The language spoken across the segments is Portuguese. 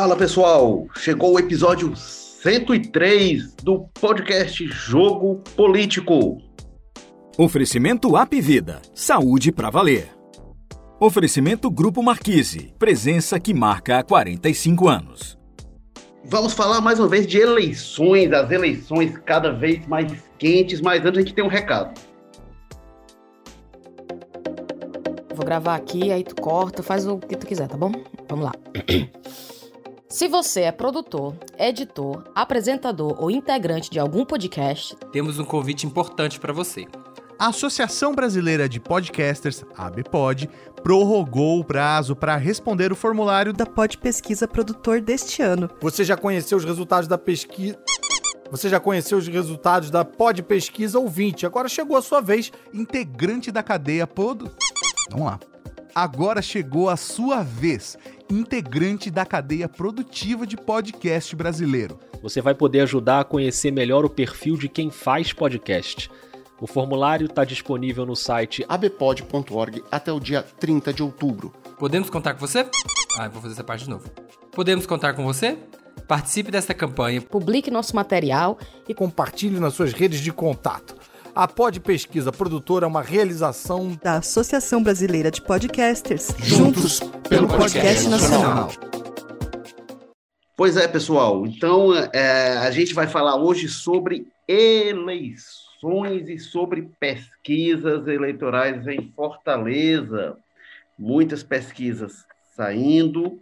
Fala pessoal, chegou o episódio 103 do podcast Jogo Político. Oferecimento App Vida, saúde para valer. Oferecimento Grupo Marquise, presença que marca há 45 anos. Vamos falar mais uma vez de eleições, as eleições cada vez mais quentes, mas antes a gente tem um recado. Vou gravar aqui, aí tu corta, faz o que tu quiser, tá bom? Vamos lá. Se você é produtor, editor, apresentador ou integrante de algum podcast, temos um convite importante para você. A Associação Brasileira de Podcasters, ABPOD, prorrogou o prazo para responder o formulário da Pod Pesquisa Produtor deste ano. Você já conheceu os resultados da pesquisa? Você já conheceu os resultados da Pod Pesquisa ouvinte. Agora chegou a sua vez, integrante da cadeia Pod. Vamos lá. Agora chegou a sua vez, integrante da cadeia produtiva de podcast brasileiro. Você vai poder ajudar a conhecer melhor o perfil de quem faz podcast. O formulário está disponível no site abpod.org até o dia 30 de outubro. Podemos contar com você? Ah, vou fazer essa parte de novo. Podemos contar com você? Participe desta campanha. Publique nosso material e compartilhe nas suas redes de contato. A Pod Pesquisa Produtora é uma realização da Associação Brasileira de Podcasters. Juntos, pelo podcast, podcast nacional. Pois é, pessoal. Então, é, a gente vai falar hoje sobre eleições e sobre pesquisas eleitorais em Fortaleza. Muitas pesquisas saindo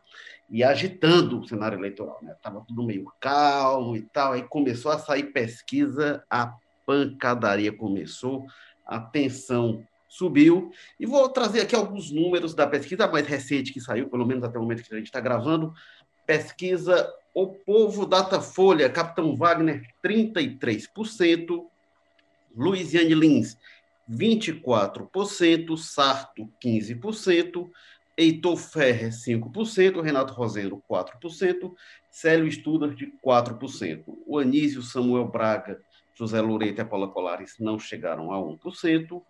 e agitando o cenário eleitoral. Estava né? tudo meio calmo e tal. Aí começou a sair pesquisa, a pancadaria começou, a tensão subiu. E vou trazer aqui alguns números da pesquisa mais recente que saiu, pelo menos até o momento que a gente está gravando. Pesquisa O Povo Datafolha, Capitão Wagner, 33%. Luiziane Lins, 24%, Sarto, 15%, Heitor Ferrer, 5%, Renato Rosendo, 4%, Célio Studart, 4%. O Anísio Samuel Braga, José Loreto e a Paula Colares não chegaram a 1%,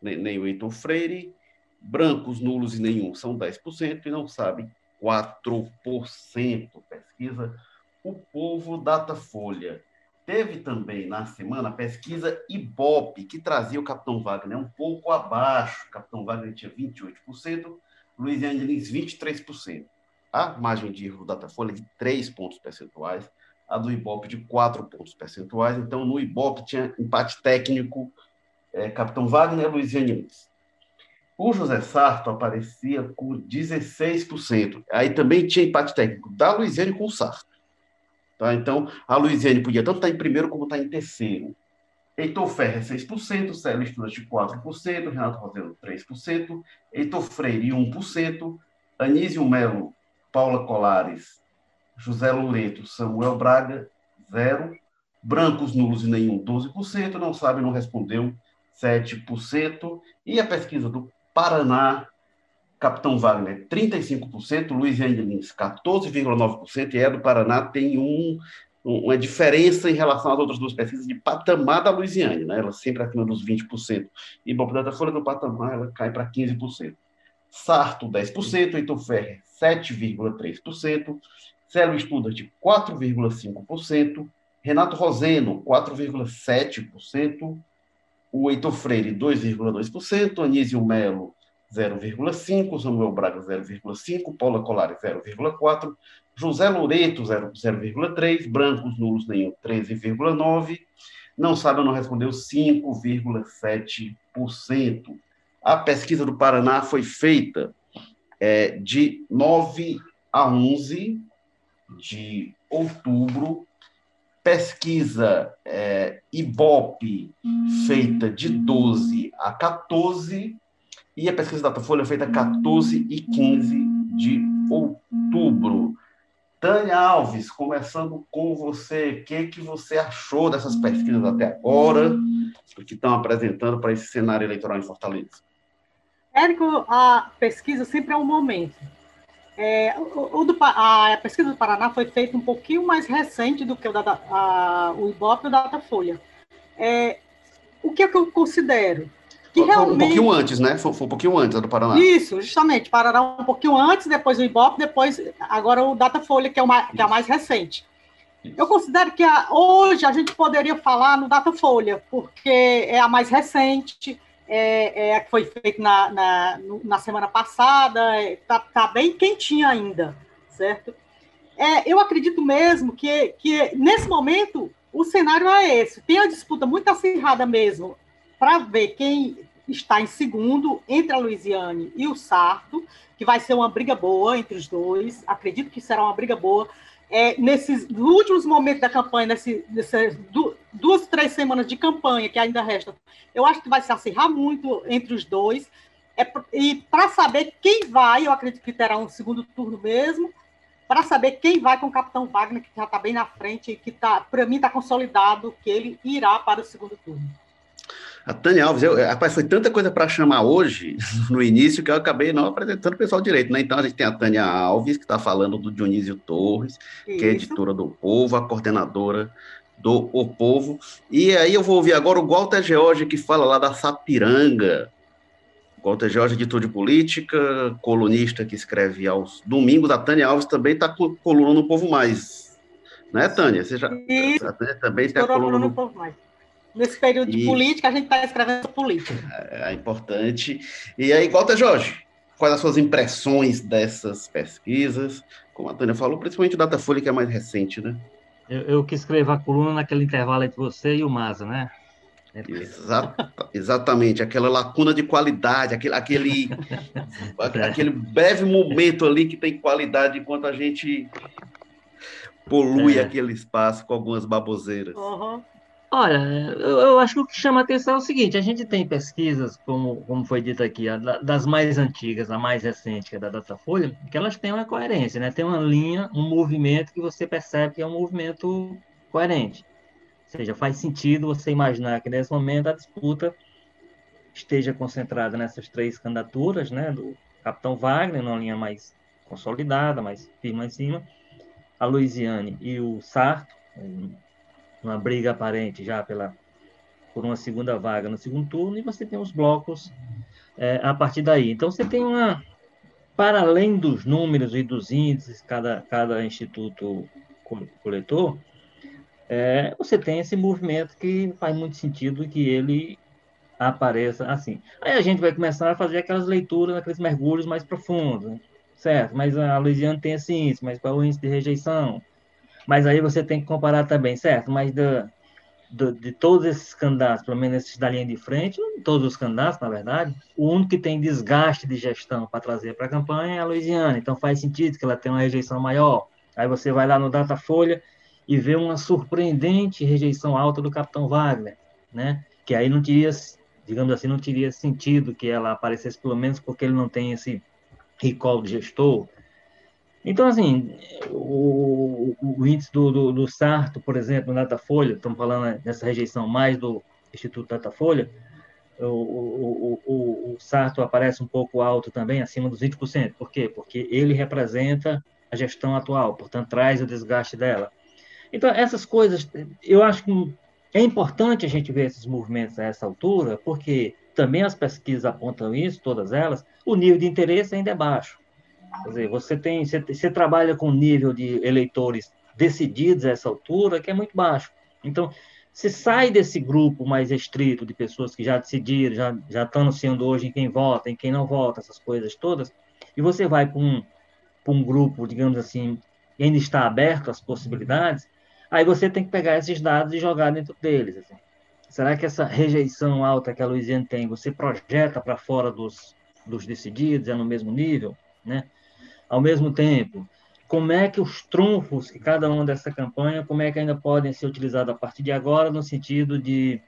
nem, nem o Heitor Freire. Brancos, nulos e nenhum são 10%, e não sabem 4%. Pesquisa O Povo Datafolha. Teve também na semana a pesquisa Ibope, que trazia o Capitão Wagner um pouco abaixo. O Capitão Wagner tinha 28%, Luiziane Lins 23%. A margem de erro do Datafolha é de 3 pontos percentuais, a do Ibope de 4 pontos percentuais. Então, no Ibope tinha empate técnico é, Capitão Wagner Lins. O José Sarto aparecia com 16%. Aí também tinha empate técnico da Luiziane com o Sarto. Tá? Então, a Luiziane podia tanto estar em primeiro como estar em terceiro. Heitor Ferrer, 6%, Célio Estudante, 4%, Renato Rosendo, 3%, Heitor Freire, 1%, Anísio Melo, Paula Colares, José Loreto, Samuel Braga, 0%, Brancos, nulos e nenhum, 12%, não sabe, não respondeu, 7%, e a pesquisa do Paraná, Capitão Wagner, 35%, Luiz Lins, 14,9%, e é do Paraná, tem um, uma diferença em relação às outras duas pesquisas de patamar da Luiziane, né? ela sempre acima dos 20%, e Bob Folha no patamar, ela cai para 15%. Sarto, 10%, Heitor Ferrer, 7,3%, Célio Studart, 4,5%, Renato Roseno, 4,7%, o Heitor Freire, 2,2%, Anísio Melo, 0,5%, Samuel Braga, 0,5%, Paula Colares, 0,4%, José Loreto, 0,3%, brancos nulos nenhum, 13,9%, não sabe não respondeu, 5,7%. A pesquisa do Paraná foi feita é, de 9 a 11 de outubro pesquisa é, Ibope feita de 12 a 14 e a pesquisa Datafolha feita 14 e 15 de outubro. Tânia Alves, começando com você, o que, que você achou dessas pesquisas até agora, que estão apresentando para esse cenário eleitoral em Fortaleza? Érico, a pesquisa sempre é um momento. É, o, o do, a pesquisa do Paraná foi feita um pouquinho mais recente do que o, da, a, o Ibope e o Datafolha. É, o que é que eu considero? Que realmente... Um pouquinho antes, né? Foi, foi, um pouquinho antes do Paraná. Isso, justamente. Paraná um pouquinho antes, depois o Ibope, depois agora o Datafolha, que é, uma, que é a mais recente. Isso. Eu considero que a, hoje a gente poderia falar no Datafolha, porque é a mais recente, é, é que foi feita na, na, na semana passada, está é, tá bem quentinha ainda, certo? É, eu acredito mesmo que, que, nesse momento, o cenário é esse. Tem a disputa muito acirrada mesmo para ver quem está em segundo entre a Louisiane e o Sarto, que vai ser uma briga boa entre os dois. Acredito que será uma briga boa. É, nesses últimos momentos da campanha, nesse, nessas duas, três semanas de campanha que ainda restam, eu acho que vai se acirrar muito entre os dois. É, e para saber quem vai, eu acredito que terá um segundo turno mesmo, para saber quem vai com o Capitão Wagner, que já está bem na frente e que tá, para mim está consolidado que ele irá para o segundo turno. A Tânia Alves, eu, rapaz, foi tanta coisa para chamar hoje, no início, que eu acabei não apresentando o pessoal direito, né? Então a gente tem a Tânia Alves, que está falando do Dionísio Torres, Isso. que é editora do Povo, a coordenadora do O Povo. E aí eu vou ouvir agora o Walter George, que fala lá da Sapiranga. Walter George, editor de política, colunista que escreve aos domingos. A Tânia Alves também está com coluna no Povo Mais. Né, Tânia? Você já, Tânia também tem a coluna no Povo Mais. Nesse período de política, a gente está escrevendo política. É, é importante. E aí, Walter Jorge, quais as suas impressões dessas pesquisas? Como a Tânia falou, principalmente o Datafolha, que é mais recente, né? Eu, eu que escrevo a coluna naquele intervalo entre você e o Maza, né? Exata, exatamente, aquela lacuna de qualidade, aquele, aquele, aquele breve momento ali que tem qualidade enquanto a gente polui é. aquele espaço com algumas baboseiras. Uhum. Olha, eu, eu, acho que o que chama atenção é o seguinte: a gente tem pesquisas, como, como foi dito aqui, a, das mais antigas, a mais recente, que é da Datafolha, que elas têm uma coerência, né? Tem uma linha, um movimento que você percebe que é um movimento coerente. Ou seja, faz sentido você imaginar que nesse momento a disputa esteja concentrada nessas três candidaturas, né? Do Capitão Wagner, numa linha mais consolidada, mais firme em cima, a Louisiane e o Sarto, uma briga aparente já pela por uma segunda vaga no segundo turno e você tem os blocos é, a partir daí. Então você tem uma para além dos números e dos índices cada cada instituto coletor, é, você tem esse movimento que faz muito sentido que ele apareça assim. Aí a gente vai começar a fazer aquelas leituras, aqueles mergulhos mais profundos, né? certo? Mas a Louisiana tem esse índice, mas qual é o índice de rejeição? Mas aí você tem que comparar também, certo? Mas do, de todos esses candidatos, pelo menos esses da linha de frente, todos os candidatos, na verdade, o único que tem desgaste de gestão para trazer para a campanha é a Louisiana. Então faz sentido que ela tenha uma rejeição maior. Aí você vai lá no Datafolha e vê uma surpreendente rejeição alta do Capitão Wagner, né? Que aí não teria, digamos assim, não teria sentido que ela aparecesse, pelo menos porque ele não tem esse recall de gestor, então, assim, o, o índice do, do, do, Sarto, por exemplo, na Datafolha, estamos falando nessa rejeição mais do Instituto Datafolha, o, o, o, o Sarto aparece um pouco alto também, acima dos 20%. Por quê? Porque ele representa a gestão atual, portanto, traz o desgaste dela. Então, essas coisas, eu acho que é importante a gente ver esses movimentos a essa altura, porque também as pesquisas apontam isso, todas elas, o nível de interesse ainda é baixo. Dizer, você tem, você, você trabalha com nível de eleitores decididos a essa altura que é muito baixo. Então, se sai desse grupo mais restrito de pessoas que já decidiram, já, já estão anunciando hoje em quem vota, em quem não vota, essas coisas todas, e você vai para um, um grupo, digamos assim, que ainda está aberto às possibilidades, aí você tem que pegar esses dados e jogar dentro deles. Assim. Será que essa rejeição alta que a Louisiana tem, você projeta para fora dos, dos decididos, é no mesmo nível? Né? Ao mesmo tempo, como é que os trunfos que cada uma dessa campanha, como é que ainda podem ser utilizados a partir de agora, no sentido de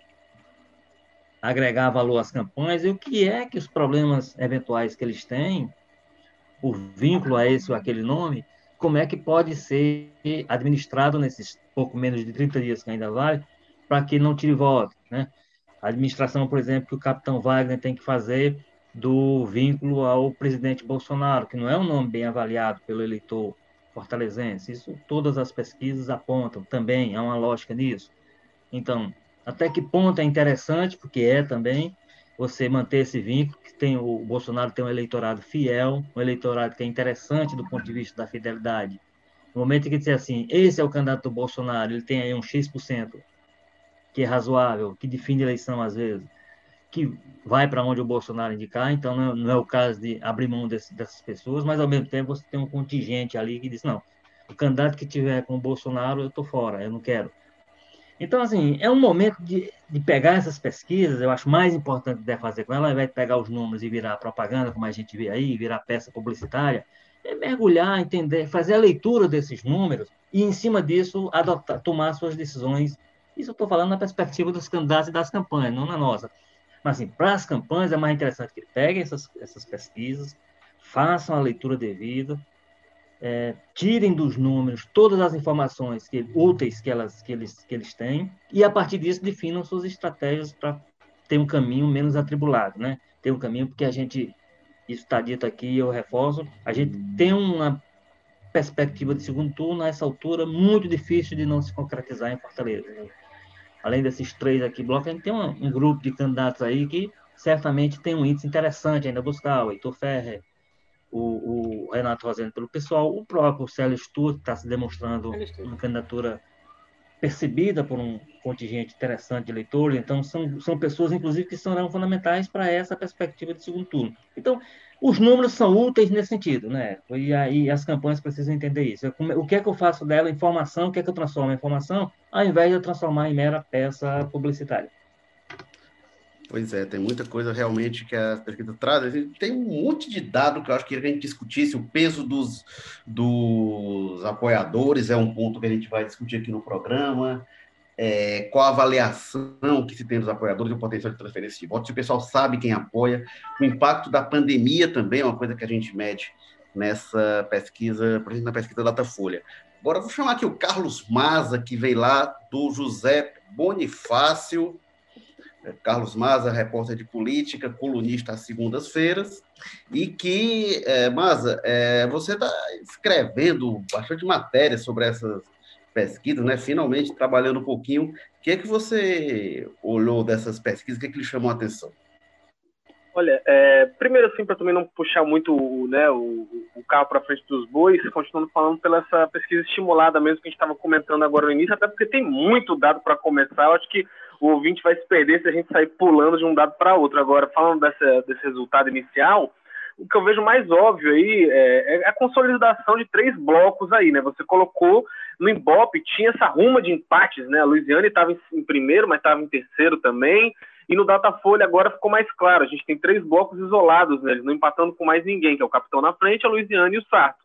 agregar valor às campanhas, e o que é que os problemas eventuais que eles têm, o vínculo a esse ou aquele nome, como é que pode ser administrado nesses pouco menos de 30 dias que ainda vale, para que não tire voto, né? A administração, por exemplo, que o capitão Wagner tem que fazer do vínculo ao presidente Bolsonaro, que não é um nome bem avaliado pelo eleitor fortalezense. Isso todas as pesquisas apontam também, há uma lógica nisso. Então, até que ponto é interessante, porque é também, você manter esse vínculo, que tem o Bolsonaro tem um eleitorado fiel, um eleitorado que é interessante do ponto de vista da fidelidade. No momento em que dizer assim, esse é o candidato do Bolsonaro, ele tem aí um X%, que é razoável, que define eleição às vezes, que vai para onde o Bolsonaro indicar, então não, não, é o caso de abrir mão desse, dessas pessoas, mas ao mesmo tempo você tem um contingente ali que diz, não, o candidato que tiver com o Bolsonaro, eu estou fora, eu não quero. Então, assim, é um momento de, de pegar essas pesquisas, eu acho mais importante de fazer com ela, ao invés de pegar os números e virar propaganda, como a gente vê aí, virar peça publicitária, é mergulhar, entender, fazer a leitura desses números e, em cima disso, adotar, tomar suas decisões. Isso eu estou falando na perspectiva dos candidatos e das campanhas, não na nossa. Mas, assim, para as campanhas é mais interessante que peguem essas, essas pesquisas, façam a leitura devida, é, tirem dos números todas as informações que, úteis que, elas, que, eles, que eles têm e, a partir disso, definam suas estratégias para ter um caminho menos atribulado, né? Ter um caminho porque a gente, isso está dito aqui, eu reforço, a gente tem uma perspectiva de segundo turno, a essa altura, muito difícil de não se concretizar em Fortaleza. Além desses três aqui blocos, a gente tem um, um, grupo de candidatos aí que certamente tem um índice interessante ainda. Buscar, o Heitor Ferrer, o, o Renato Rosendo pelo pessoal, o próprio Célio Stuart está se demonstrando uma candidatura percebida por um contingente interessante de eleitores, então são, são pessoas, inclusive, que serão fundamentais para essa perspectiva de segundo turno. Então, os números são úteis nesse sentido, né? E aí as campanhas precisam entender isso. O que é que eu faço dela? Informação, o que é que eu transformo em informação, ao invés de eu transformar em mera peça publicitária. Pois é, tem muita coisa realmente que a pesquisa traz. Tem um monte de dado que eu acho que a gente discutisse. O peso dos, dos apoiadores é um ponto que a gente vai discutir aqui no programa. É, qual a avaliação que se tem dos apoiadores e o potencial de transferência de votos, se o pessoal sabe quem apoia. O impacto da pandemia também é uma coisa que a gente mede nessa pesquisa, por exemplo, na pesquisa Datafolha. Agora, vou chamar aqui o Carlos Maza, que veio lá do José Bonifácio Carlos Maza, repórter de política, colunista às segundas-feiras, e que, é, Maza, é, você está escrevendo bastante matéria sobre essas pesquisas, né? Finalmente trabalhando um pouquinho. O que é que você olhou dessas pesquisas? O que, é que lhe chamou a atenção? Olha, é, primeiro assim, para também não puxar muito né, o, o carro para frente dos bois, continuando falando pela essa pesquisa estimulada mesmo que a gente estava comentando agora no início, até porque tem muito dado para começar. Eu acho que o ouvinte vai se perder se a gente sair pulando de um dado para outro. Agora, falando dessa, desse resultado inicial, o que eu vejo mais óbvio aí é, é, a consolidação de três blocos aí, né? Você colocou no Ibope, tinha essa ruma de empates, né? A Luiziane estava em, primeiro, mas estava em terceiro também. E no Datafolha agora ficou mais claro. A gente tem três blocos isolados, né? Eles não empatando com mais ninguém, que é o Capitão na frente, a Luiziane e o Sarto.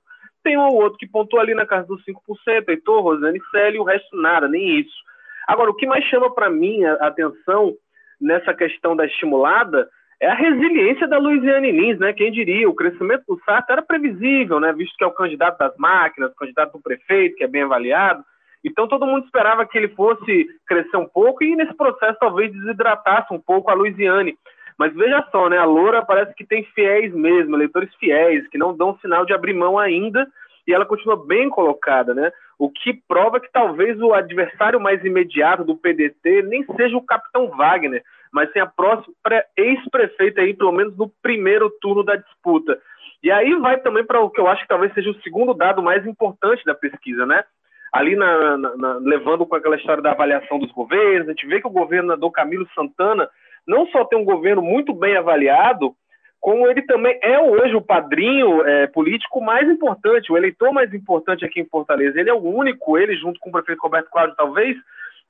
Tem um ou outro que pontuou ali na casa dos 5%, Heitor, Rosane Célio, e o resto nada, nem isso. Agora, o que mais chama para mim a atenção nessa questão da estimulada é a resiliência da Luiziane Lins, né? Quem diria, o crescimento do Sarto era previsível, né? Visto que é o candidato das máquinas, candidato do prefeito, que é bem avaliado. Então todo mundo esperava que ele fosse crescer um pouco e nesse processo talvez desidratasse um pouco a Luiziane. Mas veja só, né? A Loura parece que tem fiéis mesmo, eleitores fiéis, que não dão sinal de abrir mão ainda e ela continua bem colocada, né? O que prova que talvez o adversário mais imediato do PDT nem seja o capitão Wagner, mas sim a próxima ex-prefeita aí, pelo menos no primeiro turno da disputa. E aí vai também para o que eu acho que talvez seja o segundo dado mais importante da pesquisa, né? Ali na, na, na, levando com aquela história da avaliação dos governos, a gente vê que o governador Camilo Santana não só tem um governo muito bem avaliado, como ele também é hoje o padrinho é, político mais importante, o eleitor mais importante aqui em Fortaleza. Ele é o único, ele junto com o prefeito Roberto Cláudio, talvez,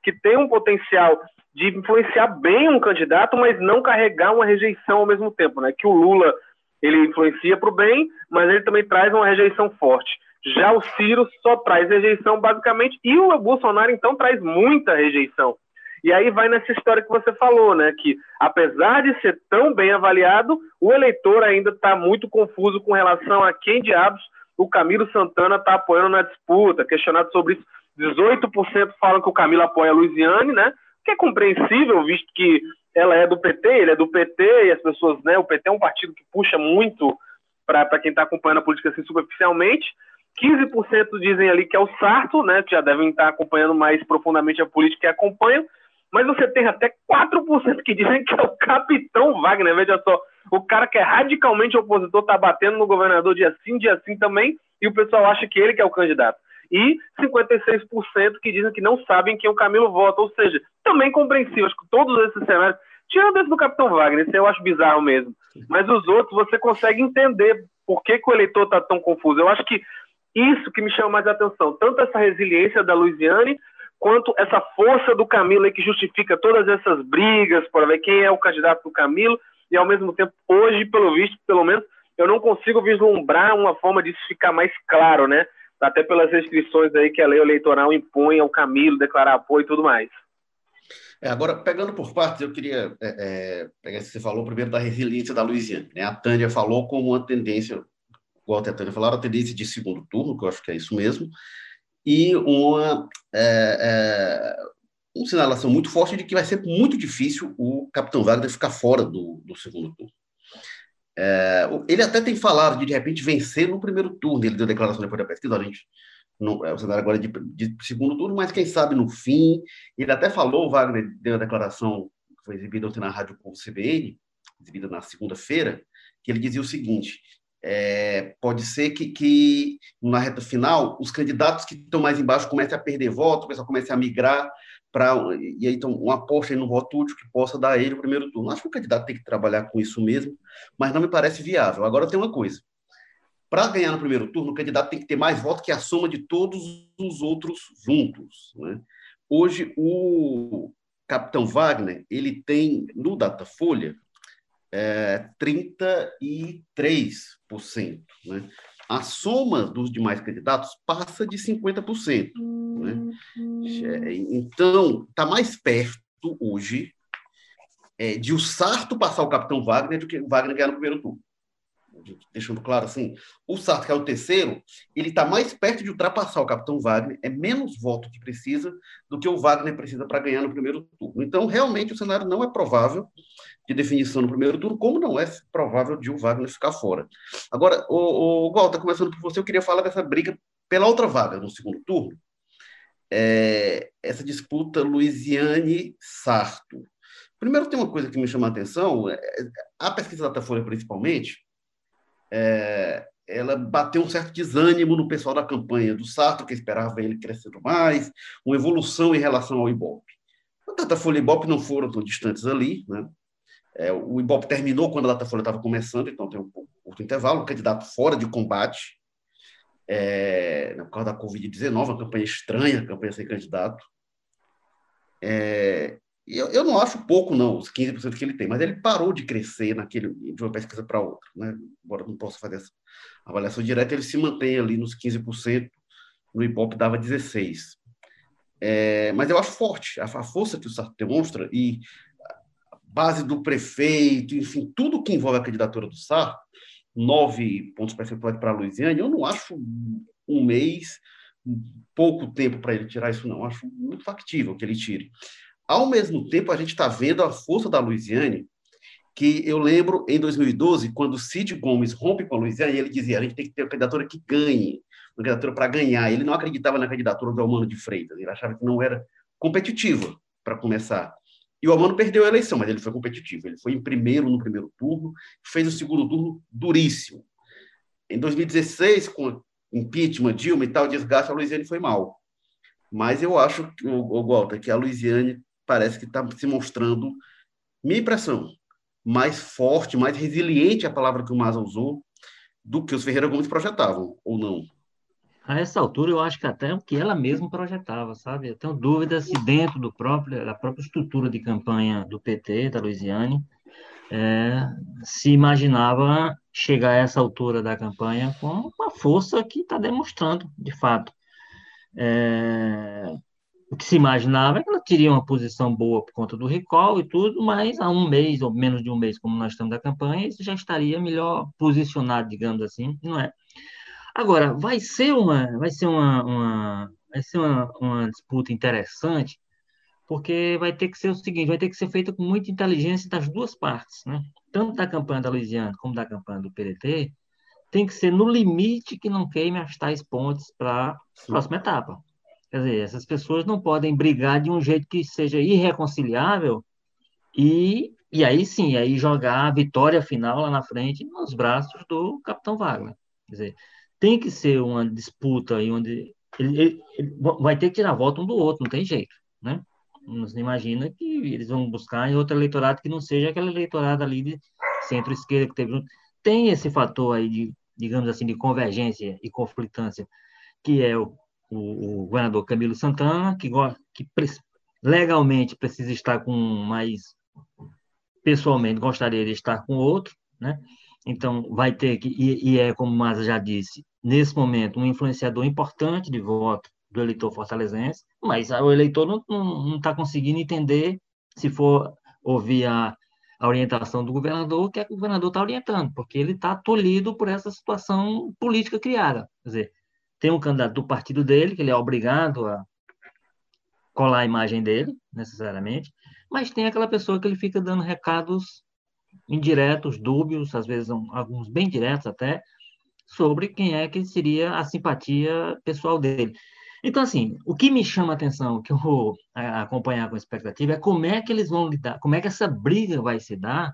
que tem um potencial de influenciar bem um candidato, mas não carregar uma rejeição ao mesmo tempo, né? Que o Lula ele influencia para o bem, mas ele também traz uma rejeição forte. Já o Ciro só traz rejeição basicamente, e o Bolsonaro então traz muita rejeição. E aí vai nessa história que você falou, né? Que apesar de ser tão bem avaliado, o eleitor ainda está muito confuso com relação a quem diabos o Camilo Santana está apoiando na disputa. Questionado sobre isso, 18% falam que o Camilo apoia a Luiziane, né? Que é compreensível, visto que ela é do PT, ele é do PT, e as pessoas, né? O PT é um partido que puxa muito para quem está acompanhando a política assim superficialmente. 15% dizem ali que é o Sarto, né? Que já devem estar acompanhando mais profundamente a política e acompanham mas você tem até 4% que dizem que é o capitão Wagner. Veja só, o cara que é radicalmente opositor está batendo no governador dia sim, dia sim também, e o pessoal acha que ele que é o candidato. E 56% que dizem que não sabem quem o Camilo vota. Ou seja, também compreensível. Acho que todos esses cenários, tirando esse do Capitão Wagner, esse eu acho bizarro mesmo. Mas os outros você consegue entender por que, que o eleitor está tão confuso. Eu acho que isso que me chama mais atenção, tanto essa resiliência da Luiziane, quanto essa força do Camilo que justifica todas essas brigas para ver quem é o candidato do Camilo, e ao mesmo tempo, hoje, pelo visto, pelo menos, eu não consigo vislumbrar uma forma disso ficar mais claro, né? Até pelas restrições aí que a lei eleitoral impõe ao Camilo declarar apoio e tudo mais. É, agora, pegando por partes, eu queria é, é, pegar você falou primeiro da resiliência da Louisiana. Né? A Tânia falou como uma tendência, igual a Tânia falou, a tendência de segundo turno, que eu acho que é isso mesmo, e uma, é, é, uma sinalação muito forte de que vai ser muito difícil o Capitão Wagner ficar fora do, do segundo turno. É, ele até tem falado de, de repente, vencer no primeiro turno. Ele deu declaração depois da pesquisa, a gente não, é o cenário agora de, de, segundo turno, mas quem sabe no fim. Ele até falou, o Wagner deu a declaração que foi exibida ontem na Rádio Povo CBN, exibida na segunda-feira, que ele dizia o seguinte: é, pode ser que, que, na reta final os candidatos que estão mais embaixo comecem a perder voto, o pessoal comece a migrar para e aí então uma aposta no voto útil que possa dar a ele o primeiro turno. Acho que o candidato tem que trabalhar com isso mesmo, mas não me parece viável. Agora tem uma coisa: para ganhar no primeiro turno, o candidato tem que ter mais votos que a soma de todos os outros juntos. Né? Hoje o capitão Wagner ele tem no Datafolha é, 33%. Né? A soma dos demais candidatos passa de 50%. Né? É, então, está mais perto hoje é, de o Sarto passar o capitão Wagner do que o Wagner ganhar no primeiro turno. Deixando claro assim, o Sarto, que é o terceiro, ele está mais perto de ultrapassar o capitão Wagner, é menos voto que precisa do que o Wagner precisa para ganhar no primeiro turno. Então, realmente, o cenário não é provável de definição no primeiro turno, como não é provável de o Wagner ficar fora. Agora, o, o Walter, começando por você, eu queria falar dessa briga pela outra vaga no segundo turno, é, essa disputa Luiziane-Sarto. Primeiro, tem uma coisa que me chama a atenção, é, a pesquisa da Datafolha, principalmente, é, ela bateu um certo desânimo no pessoal da campanha do Sarto, que esperava ele crescendo mais, uma evolução em relação ao Ibope. A Datafolha e o Ibope não foram tão distantes ali, né? É, o Ibope terminou quando a Datafolha estava começando, então tem um curto intervalo, candidato fora de combate, é, por causa da Covid-19, uma campanha estranha, campanha sem candidato. É, eu, eu não acho pouco, não, os 15% que ele tem, mas ele parou de crescer naquele, de uma pesquisa para outra. Né? Embora não possa fazer essa avaliação direta, ele se mantém ali nos 15%, no Ibope dava 16%. É, mas eu acho forte a, a força que o Sarto demonstra e base do prefeito, enfim, tudo que envolve a candidatura do Sarto, nove pontos percentuais para a Luiziane, eu não acho um mês pouco tempo para ele tirar isso, não. Acho muito factível que ele tire. Ao mesmo tempo, a gente está vendo a força da Luiziane, que eu lembro em 2012, quando Cid Gomes rompe com a Luiziane, ele dizia: a gente tem que ter uma candidatura que ganhe, uma candidatura para ganhar. Ele não acreditava na candidatura do Almano de Freitas, ele achava que não era competitiva para começar. E o Almano perdeu a eleição, mas ele foi competitivo. Ele foi em primeiro no primeiro turno, fez o segundo turno duríssimo. Em 2016, com impeachment, Dilma e tal, desgaste, a Luiziane foi mal. Mas eu acho, o, Walter, que a Luiziane parece que está se mostrando, minha impressão, mais forte, mais resiliente, a palavra que o Maza usou, do que os Ferreira Gomes projetavam, ou não? A essa altura, eu acho que até o que ela mesma projetava, sabe? Eu tenho dúvida se dentro do próprio, da própria estrutura de campanha do PT, da Luiziane, é, se imaginava chegar a essa altura da campanha com uma força que está demonstrando, de fato. É, o que se imaginava é que ela teria uma posição boa por conta do recall e tudo, mas há um mês, ou menos de um mês, como nós estamos da campanha, isso já estaria melhor posicionado, digamos assim, não é? Agora, vai ser uma, vai ser uma, uma vai ser uma, uma disputa interessante, porque vai ter que ser o seguinte, vai ter que ser feita com muita inteligência das duas partes, né? Tanto da campanha da Louisiana como da campanha do PDT, tem que ser no limite que não queime as tais pontes para a próxima etapa. Quer dizer, essas pessoas não podem brigar de um jeito que seja irreconciliável e, e aí sim, aí jogar a vitória final lá na frente nos braços do Capitão Wagner. Quer dizer, tem que ser uma disputa aí onde ele, ele, ele vai ter que tirar voto um do outro, não tem jeito, né? Não se imagina que eles vão buscar em outro eleitorado que não seja aquele eleitorado ali de centro-esquerda que teve. Tem esse fator aí de, digamos assim, de convergência e conflitância, que é o, o, o governador Camilo Santana, que, que legalmente precisa estar com mais pessoalmente gostaria de estar com outro, né? Então vai ter que e, e é como Maza já disse, nesse momento um influenciador importante de voto do eleitor fortalezense, mas o eleitor não está conseguindo entender se for ouvir a, a orientação do governador, o que, é que o governador está orientando, porque ele está tolhido por essa situação política criada. Quer dizer, tem um candidato do partido dele, que ele é obrigado a colar a imagem dele, necessariamente, mas tem aquela pessoa que ele fica dando recados indiretos, dúbios, às vezes alguns bem diretos até, sobre quem é que seria a simpatia pessoal dele. Então, assim, o que me chama a atenção, que eu vou acompanhar com expectativa, é como é que eles vão lidar, como é que essa briga vai se dar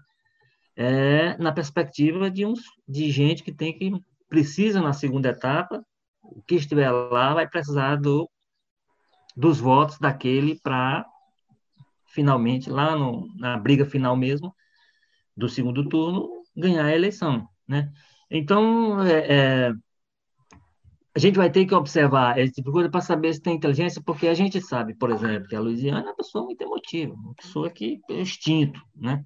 é, na perspectiva de, uns, de gente que tem que, precisa na segunda etapa, o que estiver lá vai precisar do, dos votos daquele para finalmente, lá no, na briga final mesmo, do segundo turno, ganhar a eleição, né? Então, é, é, a gente vai ter que observar esse tipo de coisa para saber se tem inteligência, porque a gente sabe, por exemplo, que a Louisiana é uma pessoa muito emotiva, uma pessoa que é instinto, né?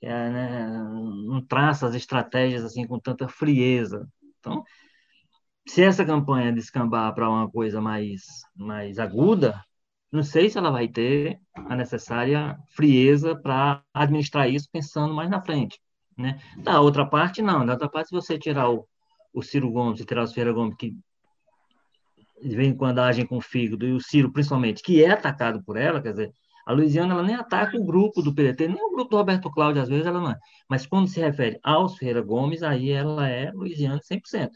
É, né? não traça as estratégias assim com tanta frieza. Então, se essa campanha descambar para uma coisa mais, mais aguda, não sei se ela vai ter a necessária frieza para administrar isso pensando mais na frente. Né? Da outra parte, não. Da outra parte, se você tirar o, o Ciro Gomes e tirar o Ferreira Gomes, que de vez em com o fígado, e o Ciro, principalmente, que é atacado por ela, quer dizer, a Luiziana ela nem ataca o grupo do PDT, nem o grupo do Roberto Cláudio, às vezes ela não é. Mas quando se refere aos Ferreira Gomes, aí ela é Luiziana 100%.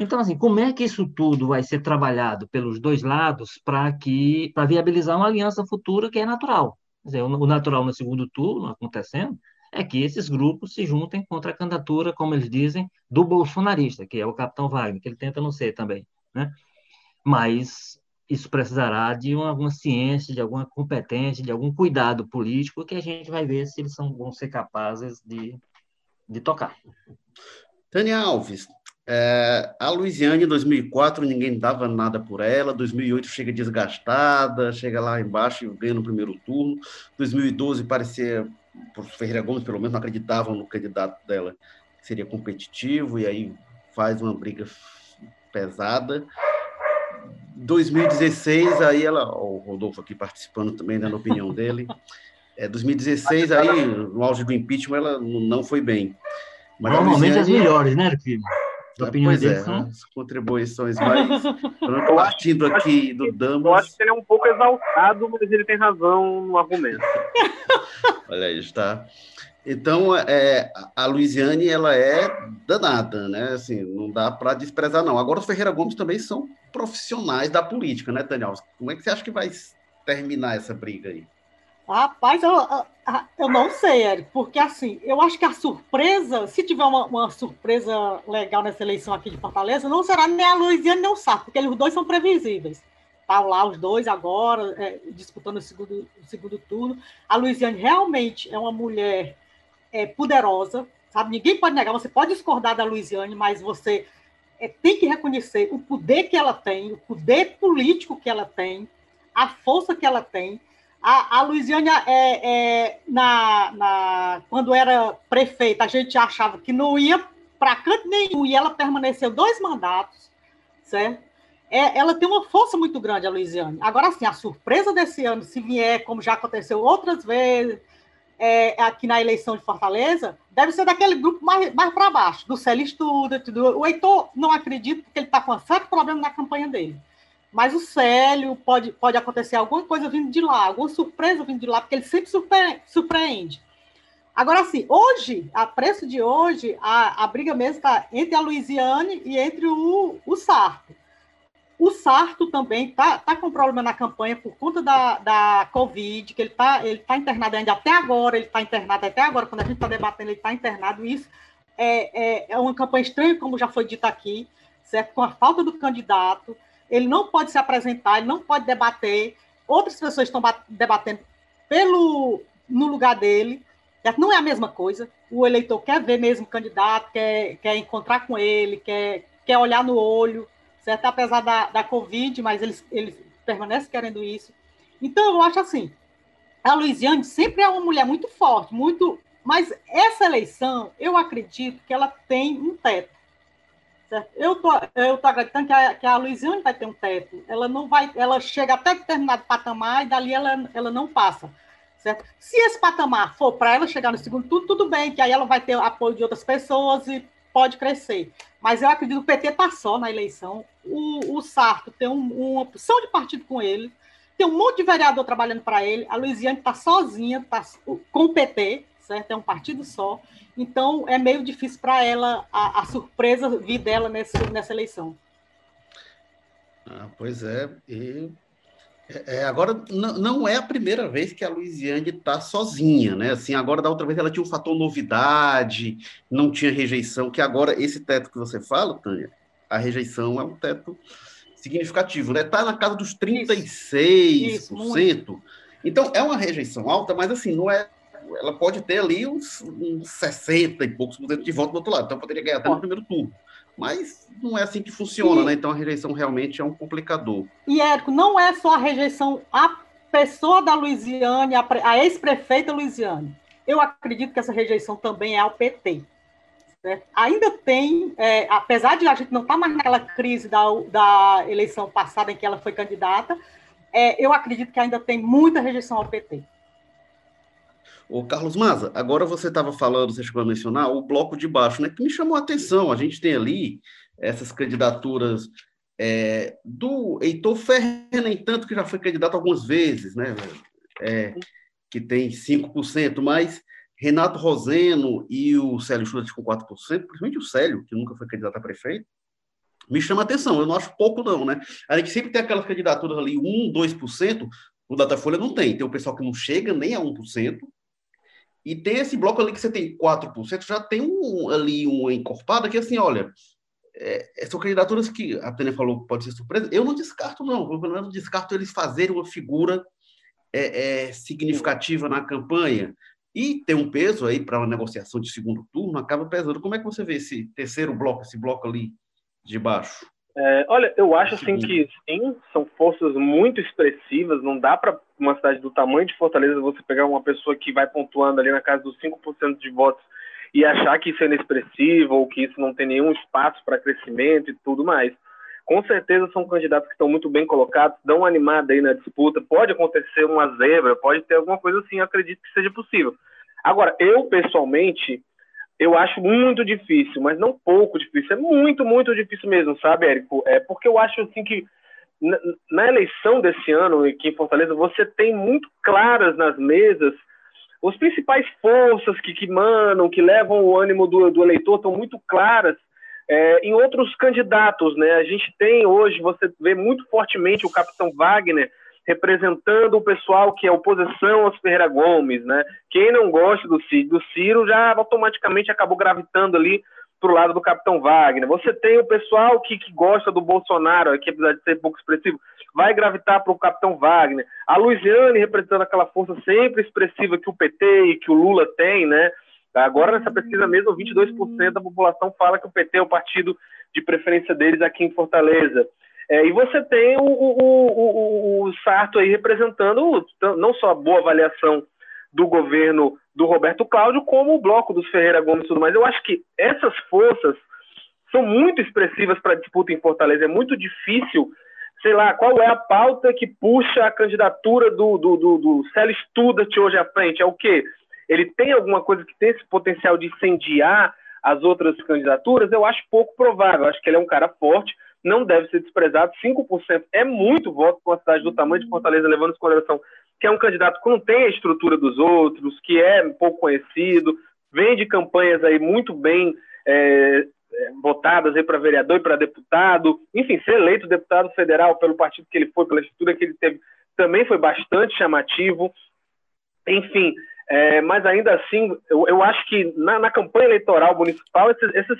Então, assim, como é que isso tudo vai ser trabalhado pelos dois lados para que para viabilizar uma aliança futura que é natural? Dizer, o natural no segundo turno acontecendo é que esses grupos se juntem contra a candidatura, como eles dizem, do bolsonarista, que é o capitão Wagner, que ele tenta não ser também, né? Mas isso precisará de uma, alguma ciência, de alguma competência, de algum cuidado político que a gente vai ver se eles são, vão ser capazes de, de tocar. Tânia Alves, é, a Luiziane, em 2004, ninguém dava nada por ela. 2008 chega desgastada, chega lá embaixo e ganha no primeiro turno. 2012 parecia, por Ferreira Gomes, pelo menos, não acreditavam no candidato dela que seria competitivo, e aí faz uma briga pesada. 2016, aí ela, o Rodolfo aqui participando também, dando a opinião dele. É, 2016, aí, no auge do impeachment, ela não foi bem. Mas Normalmente Luiziane... as melhores, né, filho? A opinião pois é, são... as contribuições mais. partindo aqui do Damas. Eu acho que ele é um pouco exaltado, mas ele tem razão no argumento. Olha aí, está. Então, é, a Luiziane, ela é danada, né? Assim, não dá para desprezar, não. Agora, os Ferreira Gomes também são profissionais da política, né, Daniel? Como é que você acha que vai terminar essa briga aí? Rapaz, eu, eu não sei, Eric, porque assim, eu acho que a surpresa, se tiver uma, uma, surpresa legal nessa eleição aqui de Fortaleza, não será nem a Luiziane nem o Sarto, porque os dois são previsíveis. Tá lá os dois agora, é, disputando o segundo, o segundo turno. A Luiziane realmente é uma mulher é, poderosa, sabe? Ninguém pode negar, você pode discordar da Luiziane, mas você é, tem que reconhecer o poder que ela tem, o poder político que ela tem, a força que ela tem a, a Luiziane, é, é, na, na, quando era prefeita, a gente achava que não ia para canto nenhum, e ela permaneceu dois mandatos, certo? É, ela tem uma força muito grande, a Luiziane. Agora, sim, a surpresa desse ano, se vier, como já aconteceu outras vezes, é, aqui na eleição de Fortaleza, deve ser daquele grupo mais, mais para baixo, do Célio Estuda. O Heitor não acredito, porque ele está com um certo problema na campanha dele. Mas o Célio pode, pode acontecer alguma coisa vindo de lá, alguma surpresa vindo de lá, porque ele sempre surpreende. Agora, assim, hoje, a preço de hoje, a, a briga mesmo está entre a Luiziane e entre o, o Sarto. O Sarto também está tá com problema na campanha por conta da, da Covid, que ele está ele tá internado ainda até agora, ele está internado até agora, quando a gente está debatendo, ele está internado. Isso é, é, é uma campanha estranha, como já foi dito aqui, certo? Com a falta do candidato, ele não pode se apresentar, ele não pode debater. Outras pessoas estão debatendo pelo no lugar dele. Não é a mesma coisa. O eleitor quer ver mesmo o candidato, quer, quer encontrar com ele, quer, quer olhar no olho, certo? Apesar da, da Covid, mas eles, eles permanecem querendo isso. Então, eu acho assim, a Luiziane sempre é uma mulher muito forte, muito... Mas essa eleição, eu acredito que ela tem um teto. Eu tô, eu tô acreditando que a, que a Luiziane vai ter um teto. Ela não vai, ela chega até determinado patamar e dali ela, ela não passa. Certo? Se esse patamar for para ela chegar no segundo turno, tudo bem, que aí ela vai ter apoio de outras pessoas e pode crescer. Mas eu acredito que o PT está só na eleição. O, o Sarto tem um, uma opção de partido com ele, tem um monte de vereador trabalhando para ele. A Luiziane está sozinha, está com o PT, certo? É um partido só. Então é meio difícil para ela a, a, surpresa vir dela nesse, nessa eleição. Ah, pois é. E é, é, agora, não é a primeira vez que a Luiziane está sozinha, né? Assim, agora da outra vez ela tinha um fator novidade, não tinha rejeição, que agora esse teto que você fala, Tânia, a rejeição é um teto significativo, né? Está na casa dos 36%. Isso, isso, então, é uma rejeição alta, mas assim, não é. Ela pode ter ali uns, uns 60 e poucos por cento de voto do outro lado, então poderia ganhar até no primeiro turno. Mas não é assim que funciona, e, né? Então a rejeição realmente é um complicador. E, Érico, não é só a rejeição à pessoa da Luiziane, a, a ex-prefeita Luiziane. Eu acredito que essa rejeição também é ao PT. Certo? Ainda tem, é, apesar de a gente não estar tá mais naquela crise da, da eleição passada em que ela foi candidata, é, eu acredito que ainda tem muita rejeição ao PT. O Carlos Maza, agora você estava falando, você chegou a mencionar o bloco de baixo, né? Que me chamou a atenção. A gente tem ali essas candidaturas é, do Heitor Ferrer, nem tanto que já foi candidato algumas vezes, né? É, que tem 5%, mas Renato Roseno e o Célio Schultz com 4%, principalmente o Célio, que nunca foi candidato a prefeito, me chama a atenção. Eu não acho pouco, não, né? A gente sempre tem aquelas candidaturas ali, 1%, 2%, o Datafolha não tem. Tem o pessoal que não chega nem a 1%, e tem esse bloco ali que você tem 4%, já tem um, ali uma encorpada que, assim, olha, é, são candidaturas que a Tânia falou pode ser surpresa. Eu não descarto, não. Eu, pelo menos, descarto eles fazerem uma figura é, é, significativa na campanha e ter um peso aí para uma negociação de segundo turno, acaba pesando. Como é que você vê esse terceiro bloco, esse bloco ali de baixo? É, olha, eu acho assim que sim, são forças muito expressivas. Não dá para uma cidade do tamanho de Fortaleza você pegar uma pessoa que vai pontuando ali na casa dos 5% de votos e achar que isso é inexpressivo ou que isso não tem nenhum espaço para crescimento e tudo mais. Com certeza são candidatos que estão muito bem colocados, dão uma animada aí na disputa. Pode acontecer uma zebra, pode ter alguma coisa assim, acredito que seja possível. Agora, eu pessoalmente eu acho muito difícil, mas não pouco difícil, é muito, muito difícil mesmo, sabe, Érico? É porque eu acho assim que na, eleição desse ano aqui em Fortaleza, você tem muito claras nas mesas as principais forças que, que que levam o ânimo do, do eleitor, estão muito claras é, em outros candidatos, né? A gente tem hoje, você vê muito fortemente o capitão Wagner representando o pessoal que é oposição aos Ferreira Gomes, né? Quem não gosta do Ciro, do Ciro já automaticamente acabou gravitando ali para o lado do Capitão Wagner. Você tem o pessoal que, que gosta do Bolsonaro, que apesar de ser pouco expressivo, vai gravitar para o Capitão Wagner. A Luiziane representando aquela força sempre expressiva que o PT e que o Lula tem, né? Agora, nessa pesquisa mesmo, 22% da população fala que o PT é o partido de preferência deles aqui em Fortaleza. É, e você tem o, o, o, o, Sarto aí representando não só a boa avaliação do governo do Roberto Cláudio, como o bloco dos Ferreira Gomes e tudo mais. Eu acho que essas forças são muito expressivas para a disputa em Fortaleza. É muito difícil, sei lá, qual é a pauta que puxa a candidatura do, do, do, do Célio Studart hoje à frente? É o quê? Ele tem alguma coisa que tem esse potencial de incendiar as outras candidaturas? Eu acho pouco provável. Eu acho que ele é um cara forte não deve ser desprezado. 5% é muito voto para uma cidade do tamanho de Fortaleza, levando em consideração que é um candidato que não tem a estrutura dos outros, que é pouco conhecido, vem de campanhas aí muito bem é, votadas para vereador e para deputado, enfim, ser eleito deputado federal pelo partido que ele foi, pela estrutura que ele teve, também foi bastante chamativo. Enfim, é, mas ainda assim, eu, eu acho que na, na, campanha eleitoral municipal, esses, esses,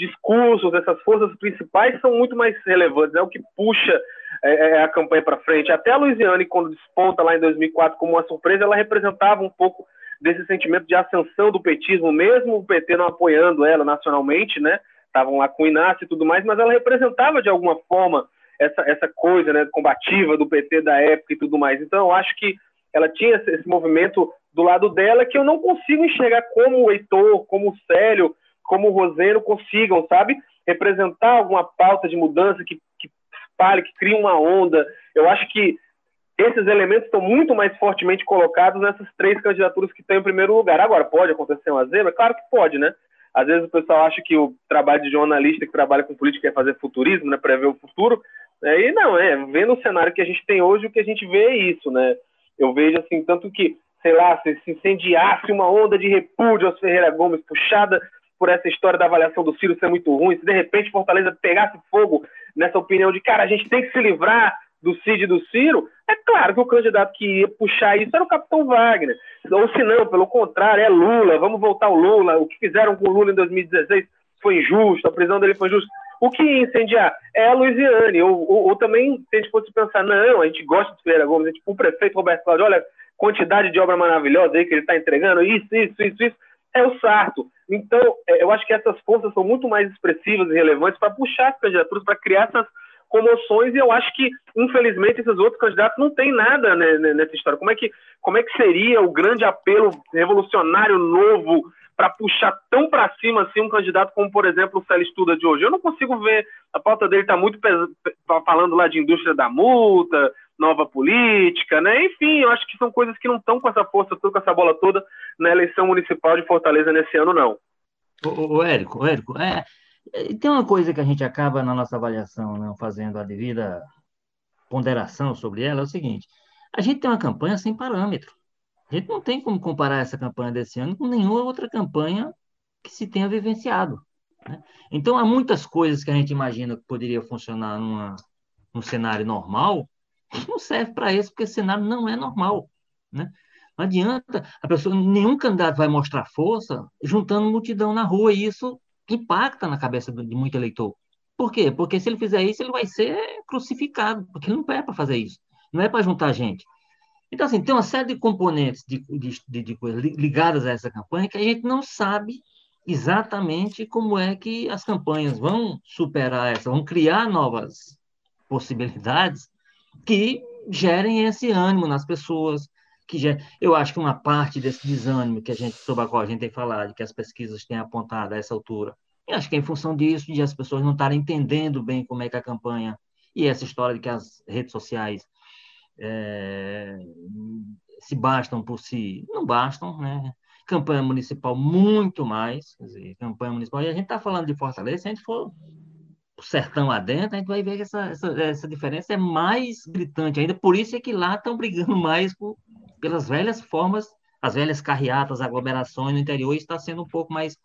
discursos, essas forças principais são muito mais relevantes, é o que puxa é, é a campanha para frente. Até a Luiziane, quando desponta lá em 2004 como uma surpresa, ela representava um pouco desse sentimento de ascensão do petismo, mesmo o PT não apoiando ela nacionalmente, né? Estavam lá com o Inácio e tudo mais, mas ela representava de alguma forma essa, essa coisa né, combativa do PT da época e tudo mais. Então, eu acho que ela tinha esse movimento do lado dela que eu não consigo enxergar como o Heitor, como o Célio, como o Roseno consigam, sabe? Representar alguma pauta de mudança que, que espalhe, que crie uma onda. Eu acho que esses elementos estão muito mais fortemente colocados nessas três candidaturas que estão em primeiro lugar. Agora, pode acontecer uma zebra? Claro que pode, né? Às vezes o pessoal acha que o trabalho de jornalista que trabalha com política é fazer futurismo, né? Prever o futuro. É, e não, é, vendo o cenário que a gente tem hoje, o que a gente vê é isso, né? Eu vejo assim, tanto que sei lá, se, se incendiasse uma onda de repúdio aos Ferreira Gomes, puxada por essa história da avaliação do Ciro ser muito ruim, se de repente Fortaleza pegasse fogo nessa opinião de, cara, a gente tem que se livrar do Cid e do Ciro, é claro que o candidato que ia puxar isso era o capitão Wagner. Ou se não, pelo contrário, é Lula, vamos voltar ao Lula, o que fizeram com o Lula em 2016 foi injusto, a prisão dele foi injusta. O que ia incendiar é a Luiziane, ou, ou, ou, também, se a gente fosse pensar, não, a gente gosta de Ferreira Gomes, tipo, o prefeito Roberto Cláudio, olha, quantidade de obra maravilhosa aí que ele está entregando, isso, isso, isso, isso, é o Sarto. Então, é, eu acho que essas forças são muito mais expressivas e relevantes para puxar as candidaturas, para criar essas comoções, e eu acho que, infelizmente, esses outros candidatos não têm nada né, nessa história. Como é, que, como é que seria o grande apelo revolucionário novo para puxar tão para cima assim um candidato como, por exemplo, o Célio Estuda de hoje? Eu não consigo ver, a pauta dele está muito falando lá de indústria da multa, nova política, né? Enfim, eu acho que são coisas que não estão com essa força toda, com essa bola toda na eleição municipal de Fortaleza nesse ano, não. O, Érico, o Érico, é, tem uma coisa que a gente acaba na nossa avaliação, não fazendo a devida ponderação sobre ela, é o seguinte: a gente tem uma campanha sem parâmetro. A gente não tem como comparar essa campanha desse ano com nenhuma outra campanha que se tenha vivenciado. Né? Então, há muitas coisas que a gente imagina que poderia funcionar numa, num cenário normal não serve para isso, porque esse cenário não é normal. Né? Não adianta, a pessoa, nenhum candidato vai mostrar força juntando multidão na rua, e isso impacta na cabeça de muito eleitor. Por quê? Porque se ele fizer isso, ele vai ser crucificado, porque não é para fazer isso, não é para juntar gente. Então, assim, tem uma série de componentes de, de, de, coisas ligadas a essa campanha que a gente não sabe exatamente como é que as campanhas vão superar essa, vão criar novas possibilidades que gerem esse ânimo nas pessoas, que ger... eu acho que uma parte desse desânimo que a gente sobre a qual a gente tem falado, que as pesquisas têm apontado a essa altura, eu acho que é em função disso, de as pessoas não estarem entendendo bem como é que a campanha e essa história de que as redes sociais é, se bastam por si, não bastam, né? Campanha municipal muito mais, quer dizer, campanha municipal, e a gente está falando de Fortaleza, se a gente for o sertão adentro, a gente vai ver que essa, essa, essa diferença é mais gritante ainda. Por isso é que lá estão brigando mais por, pelas velhas formas, as velhas carreatas, aglomerações no interior, está sendo um pouco mais.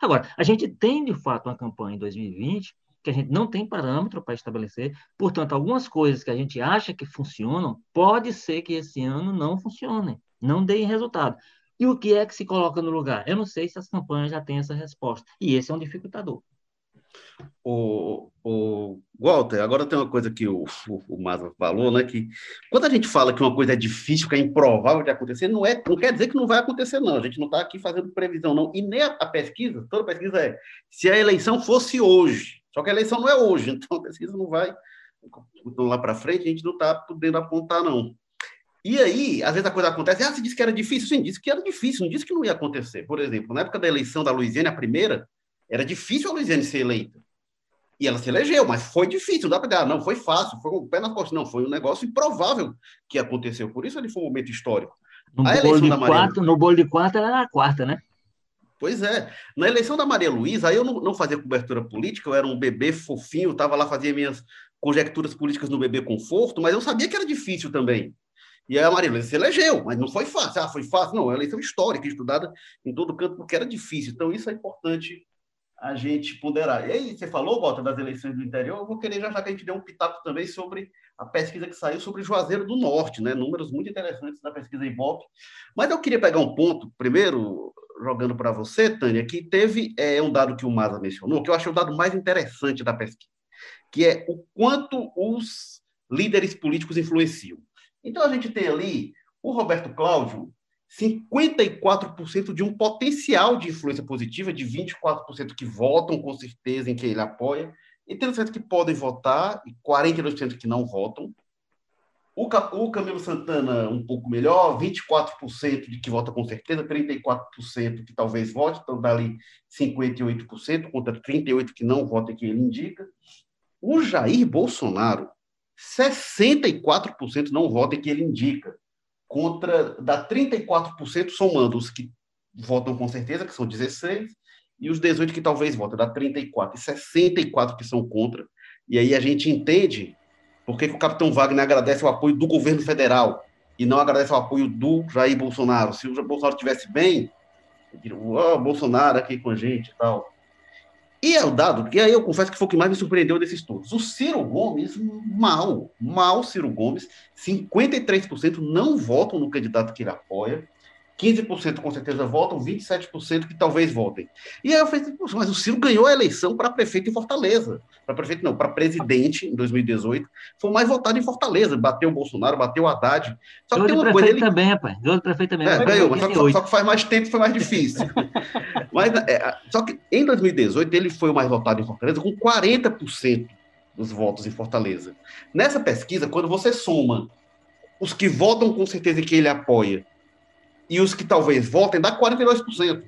Agora, a gente tem de fato uma campanha em 2020 que a gente não tem parâmetro para estabelecer, portanto, algumas coisas que a gente acha que funcionam, pode ser que esse ano não funcionem, não deem resultado. E o que é que se coloca no lugar? Eu não sei se as campanhas já têm essa resposta. E esse é um dificultador. O, o Walter, agora tem uma coisa que o, o, o Maza falou, né? Que quando a gente fala que uma coisa é difícil, que é improvável de acontecer, não, é, não quer dizer que não vai acontecer, não. A gente não está aqui fazendo previsão, não. E nem a, a, pesquisa, toda pesquisa é se a eleição fosse hoje. Só que a eleição não é hoje, então a pesquisa não vai. Então, lá para frente, a gente não está podendo apontar, não. E aí, às vezes a coisa acontece, ah, você disse que era difícil? Sim, disse que era difícil, não disse que não ia acontecer. Por exemplo, na época da eleição da Luiziane, a primeira, era difícil a Luiziane ser eleita. E ela se elegeu, mas foi difícil, não dá para dizer, ah, não, foi fácil, foi com o pé nas costas. Não, foi um negócio improvável que aconteceu. Por isso ele foi um momento histórico. No, a bolo, de Maria... quatro, no bolo de quatro era na quarta, né? Pois é. Na eleição da Maria Luísa, aí eu não, não fazia cobertura política, eu era um bebê fofinho, estava lá, fazia minhas conjecturas políticas no bebê conforto, mas eu sabia que era difícil também. E aí a Maria Luísa se elegeu, mas não foi fácil. Ah, foi fácil? Não, é uma eleição histórica, estudada em todo canto, porque era difícil. Então, isso é importante a gente ponderar. E aí, você falou, Bota, das eleições do interior, eu vou querer já, já que a gente deu um pitaco também sobre a pesquisa que saiu sobre Juazeiro do Norte, né? Números muito interessantes da pesquisa Ibope. Mas eu queria pegar um ponto, primeiro, jogando para você, Tânia, que teve é, um dado que o Maza mencionou, que eu achei o dado mais interessante da pesquisa, que é o quanto os líderes políticos influenciam. Então, a gente tem ali o Roberto Cláudio, 54% de um potencial de influência positiva, de 24% que votam com certeza em quem ele apoia, e 30% que podem votar e 42% que não votam. O, Camilo Santana, um pouco melhor, 24% de que vota com certeza, 34% que talvez vote, então dá ali 58% contra 38% que não vota que ele indica. O Jair Bolsonaro, 64% não vota que ele indica contra dá 34% somando os que votam com certeza, que são 16, e os 18 que talvez votem, dá 34, e 64 que são contra. E aí a gente entende por que, que o capitão Wagner agradece o apoio do governo federal e não agradece o apoio do Jair Bolsonaro. Se o Bolsonaro estivesse bem, diria, oh, Bolsonaro aqui com a gente e tal. E é o dado, que aí eu confesso que foi o que mais me surpreendeu desses todos. O Ciro Gomes, mal, mal Ciro Gomes, 53% não votam no candidato que ele apoia, 15% com certeza votam, 27% que talvez votem. E aí eu falei, mas o Ciro ganhou a eleição para prefeito em Fortaleza. Para prefeito, não, para presidente em 2018. Foi o mais votado em Fortaleza. Bateu o Bolsonaro, bateu o Haddad. Só que tem uma coisa. Ele... também, rapaz. Ganhou prefeito também. É, ganhou, mas só, só, que faz mais tempo foi mais difícil. mas, é, só que em 2018 ele foi o mais votado em Fortaleza com 40% dos votos em Fortaleza. Nessa pesquisa, quando você soma os que votam com certeza que ele apoia e os que talvez votem dá 42%.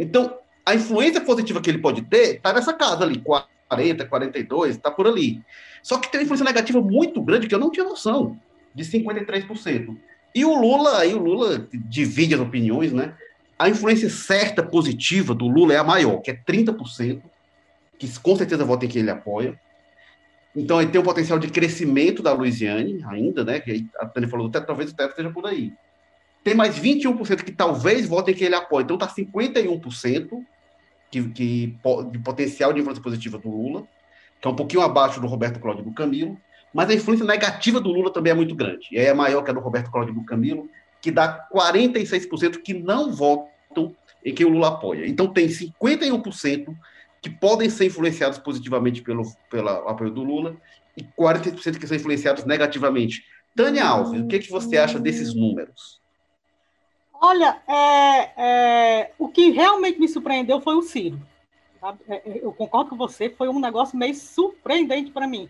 Então, a influência positiva que ele pode ter está nessa casa ali, 40, 42, está por ali. Só que tem uma influência negativa muito grande que eu não tinha noção, de 53%. E o Lula, aí o Lula divide as opiniões, né? A influência certa positiva do Lula é a maior, que é 30%, que com certeza votem que ele apoia. Então, ele tem um potencial de crescimento da Louisiane ainda, né? Que a Tânia falou talvez o teto esteja por aí tem mais 21% que talvez votem que ele apoia. Então está 51% que, que, de potencial de influência positiva do Lula, que é um pouquinho abaixo do Roberto Cláudio do Camilo, mas a influência negativa do Lula também é muito grande. E é maior que a do Roberto Cláudio do Camilo, que dá 46% que não votam em quem o Lula apoia. Então tem 51% que podem ser influenciados positivamente pelo, pelo apoio do Lula e 46% que são influenciados negativamente. Tânia Alves, o que, que você acha desses números? Olha, é, é, o que realmente me surpreendeu foi o Ciro. É, é, eu concordo com você, foi um negócio meio surpreendente para mim.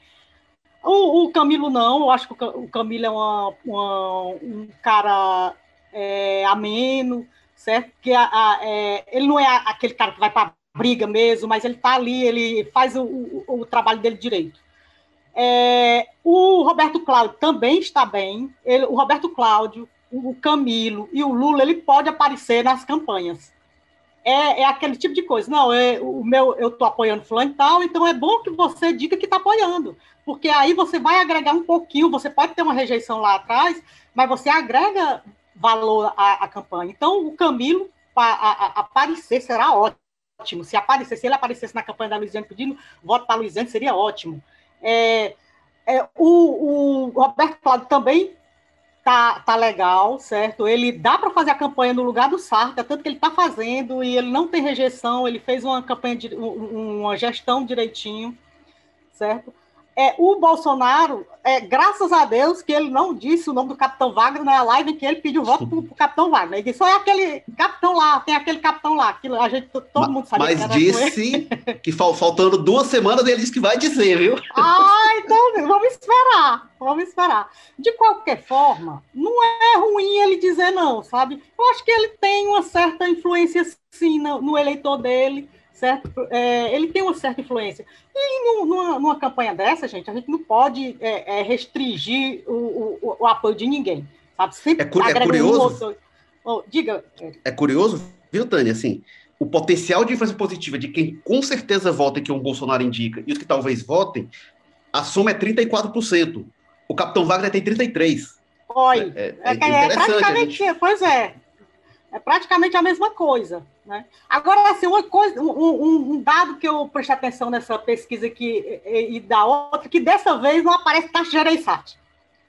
O, o, Camilo não, eu acho que o Camilo é uma, uma, um cara é, ameno, certo? Que a, a, é, ele não é aquele cara que vai para briga mesmo, mas ele está ali, ele faz o, o, o, trabalho dele direito. É, o Roberto Cláudio também está bem. Ele, o Roberto Cláudio o Camilo e o Lula, ele pode aparecer nas campanhas. É, é aquele tipo de coisa. Não, é, o meu, eu estou apoiando fulano e tal, então é bom que você diga que está apoiando. Porque aí você vai agregar um pouquinho, você pode ter uma rejeição lá atrás, mas você agrega valor à, à campanha. Então, o Camilo a, a, a aparecer será ótimo. Se aparecer, se ele aparecesse na campanha da Luiziane pedindo voto para Luiziane, seria ótimo. É, é, o, o Roberto Cláudio também tá, tá legal, certo? Ele dá para fazer a campanha no lugar do Sarta, tanto que ele está fazendo e ele não tem rejeição, ele fez uma campanha, de, uma gestão direitinho, certo? É, o Bolsonaro, é, graças a Deus que ele não disse o nome do Capitão Wagner na live que ele pediu voto para o Capitão Wagner. Ele disse, só é aquele capitão lá, tem aquele capitão lá, que a gente, todo mundo sabe Mas disse que faltando duas semanas ele disse que vai dizer, viu? Ah, então vamos esperar, vamos esperar. De qualquer forma, não é ruim ele dizer não, sabe? Eu acho que ele tem uma certa influência, sim, no, no eleitor dele, certo? É, ele tem uma certa influência. E numa, numa, campanha dessa, gente, a gente não pode é, é, restringir o, o, o, apoio de ninguém, sabe? Sempre é, é curioso. Oh, diga. É curioso, viu, Tânia? Assim, o potencial de influência positiva de quem com certeza vota que o Bolsonaro indica e os que talvez votem, a soma é 34%. O Capitão Wagner tem 33%. Oi, é, é, é, é praticamente, gente... pois é, é praticamente a mesma coisa. Né? Agora, assim, uma coisa, um, um, dado que eu prestei atenção nessa pesquisa aqui e, e da outra, que dessa vez não aparece taxa de Gereissat.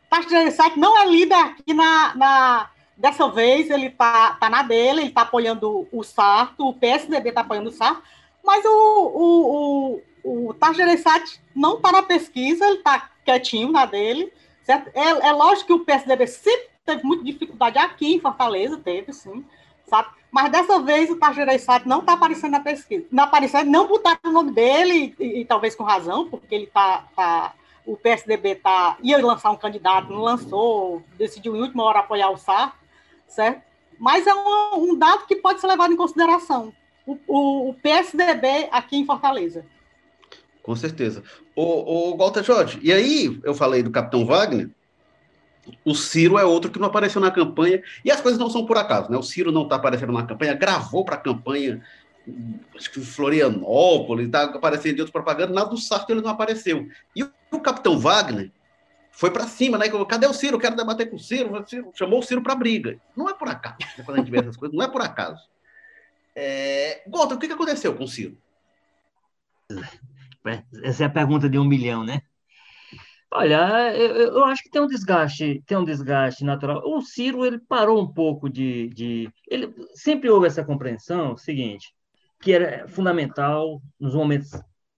Taxa de não é líder aqui na, na... Dessa vez ele está tá na dele, ele está apoiando o Sarto, o PSDB está apoiando o Sarto, mas o, o, o, o Taxa Gereissat não está na pesquisa, ele está quietinho na dele. Certo? É, é lógico que o PSDB sempre teve muita dificuldade aqui em Fortaleza, teve, sim sabe? Mas dessa vez o Tajirei Sato não está aparecendo na pesquisa. Não aparecendo, não botaram o nome dele, e, e, talvez com razão, porque ele está. Tá, o PSDB tá, ia lançar um candidato, não lançou, decidiu em última hora apoiar o Sá, certo? Mas é um, um, dado que pode ser levado em consideração. O, o, o PSDB aqui em Fortaleza. Com certeza. O, o Walter Jorge, e aí eu falei do Capitão Wagner, o Ciro é outro que não apareceu na campanha, e as coisas não são por acaso, né? O Ciro não está aparecendo na campanha, gravou para a campanha, acho que Florianópolis, está aparecendo em outras propagandas, nada do Sarto ele não apareceu. E o, Capitão Wagner foi para cima, né? Cadê o Ciro? Quero debater com o Ciro. o Ciro chamou o Ciro para briga. Não é por acaso, né? quando a gente vê essas coisas, não é por acaso. É... Walter, o que aconteceu com o Ciro? Essa é a pergunta de um milhão, né? Olha, eu, eu, acho que tem um desgaste, tem um desgaste natural. O Ciro ele parou um pouco de, de, ele sempre houve essa compreensão, seguinte, que era fundamental nos momentos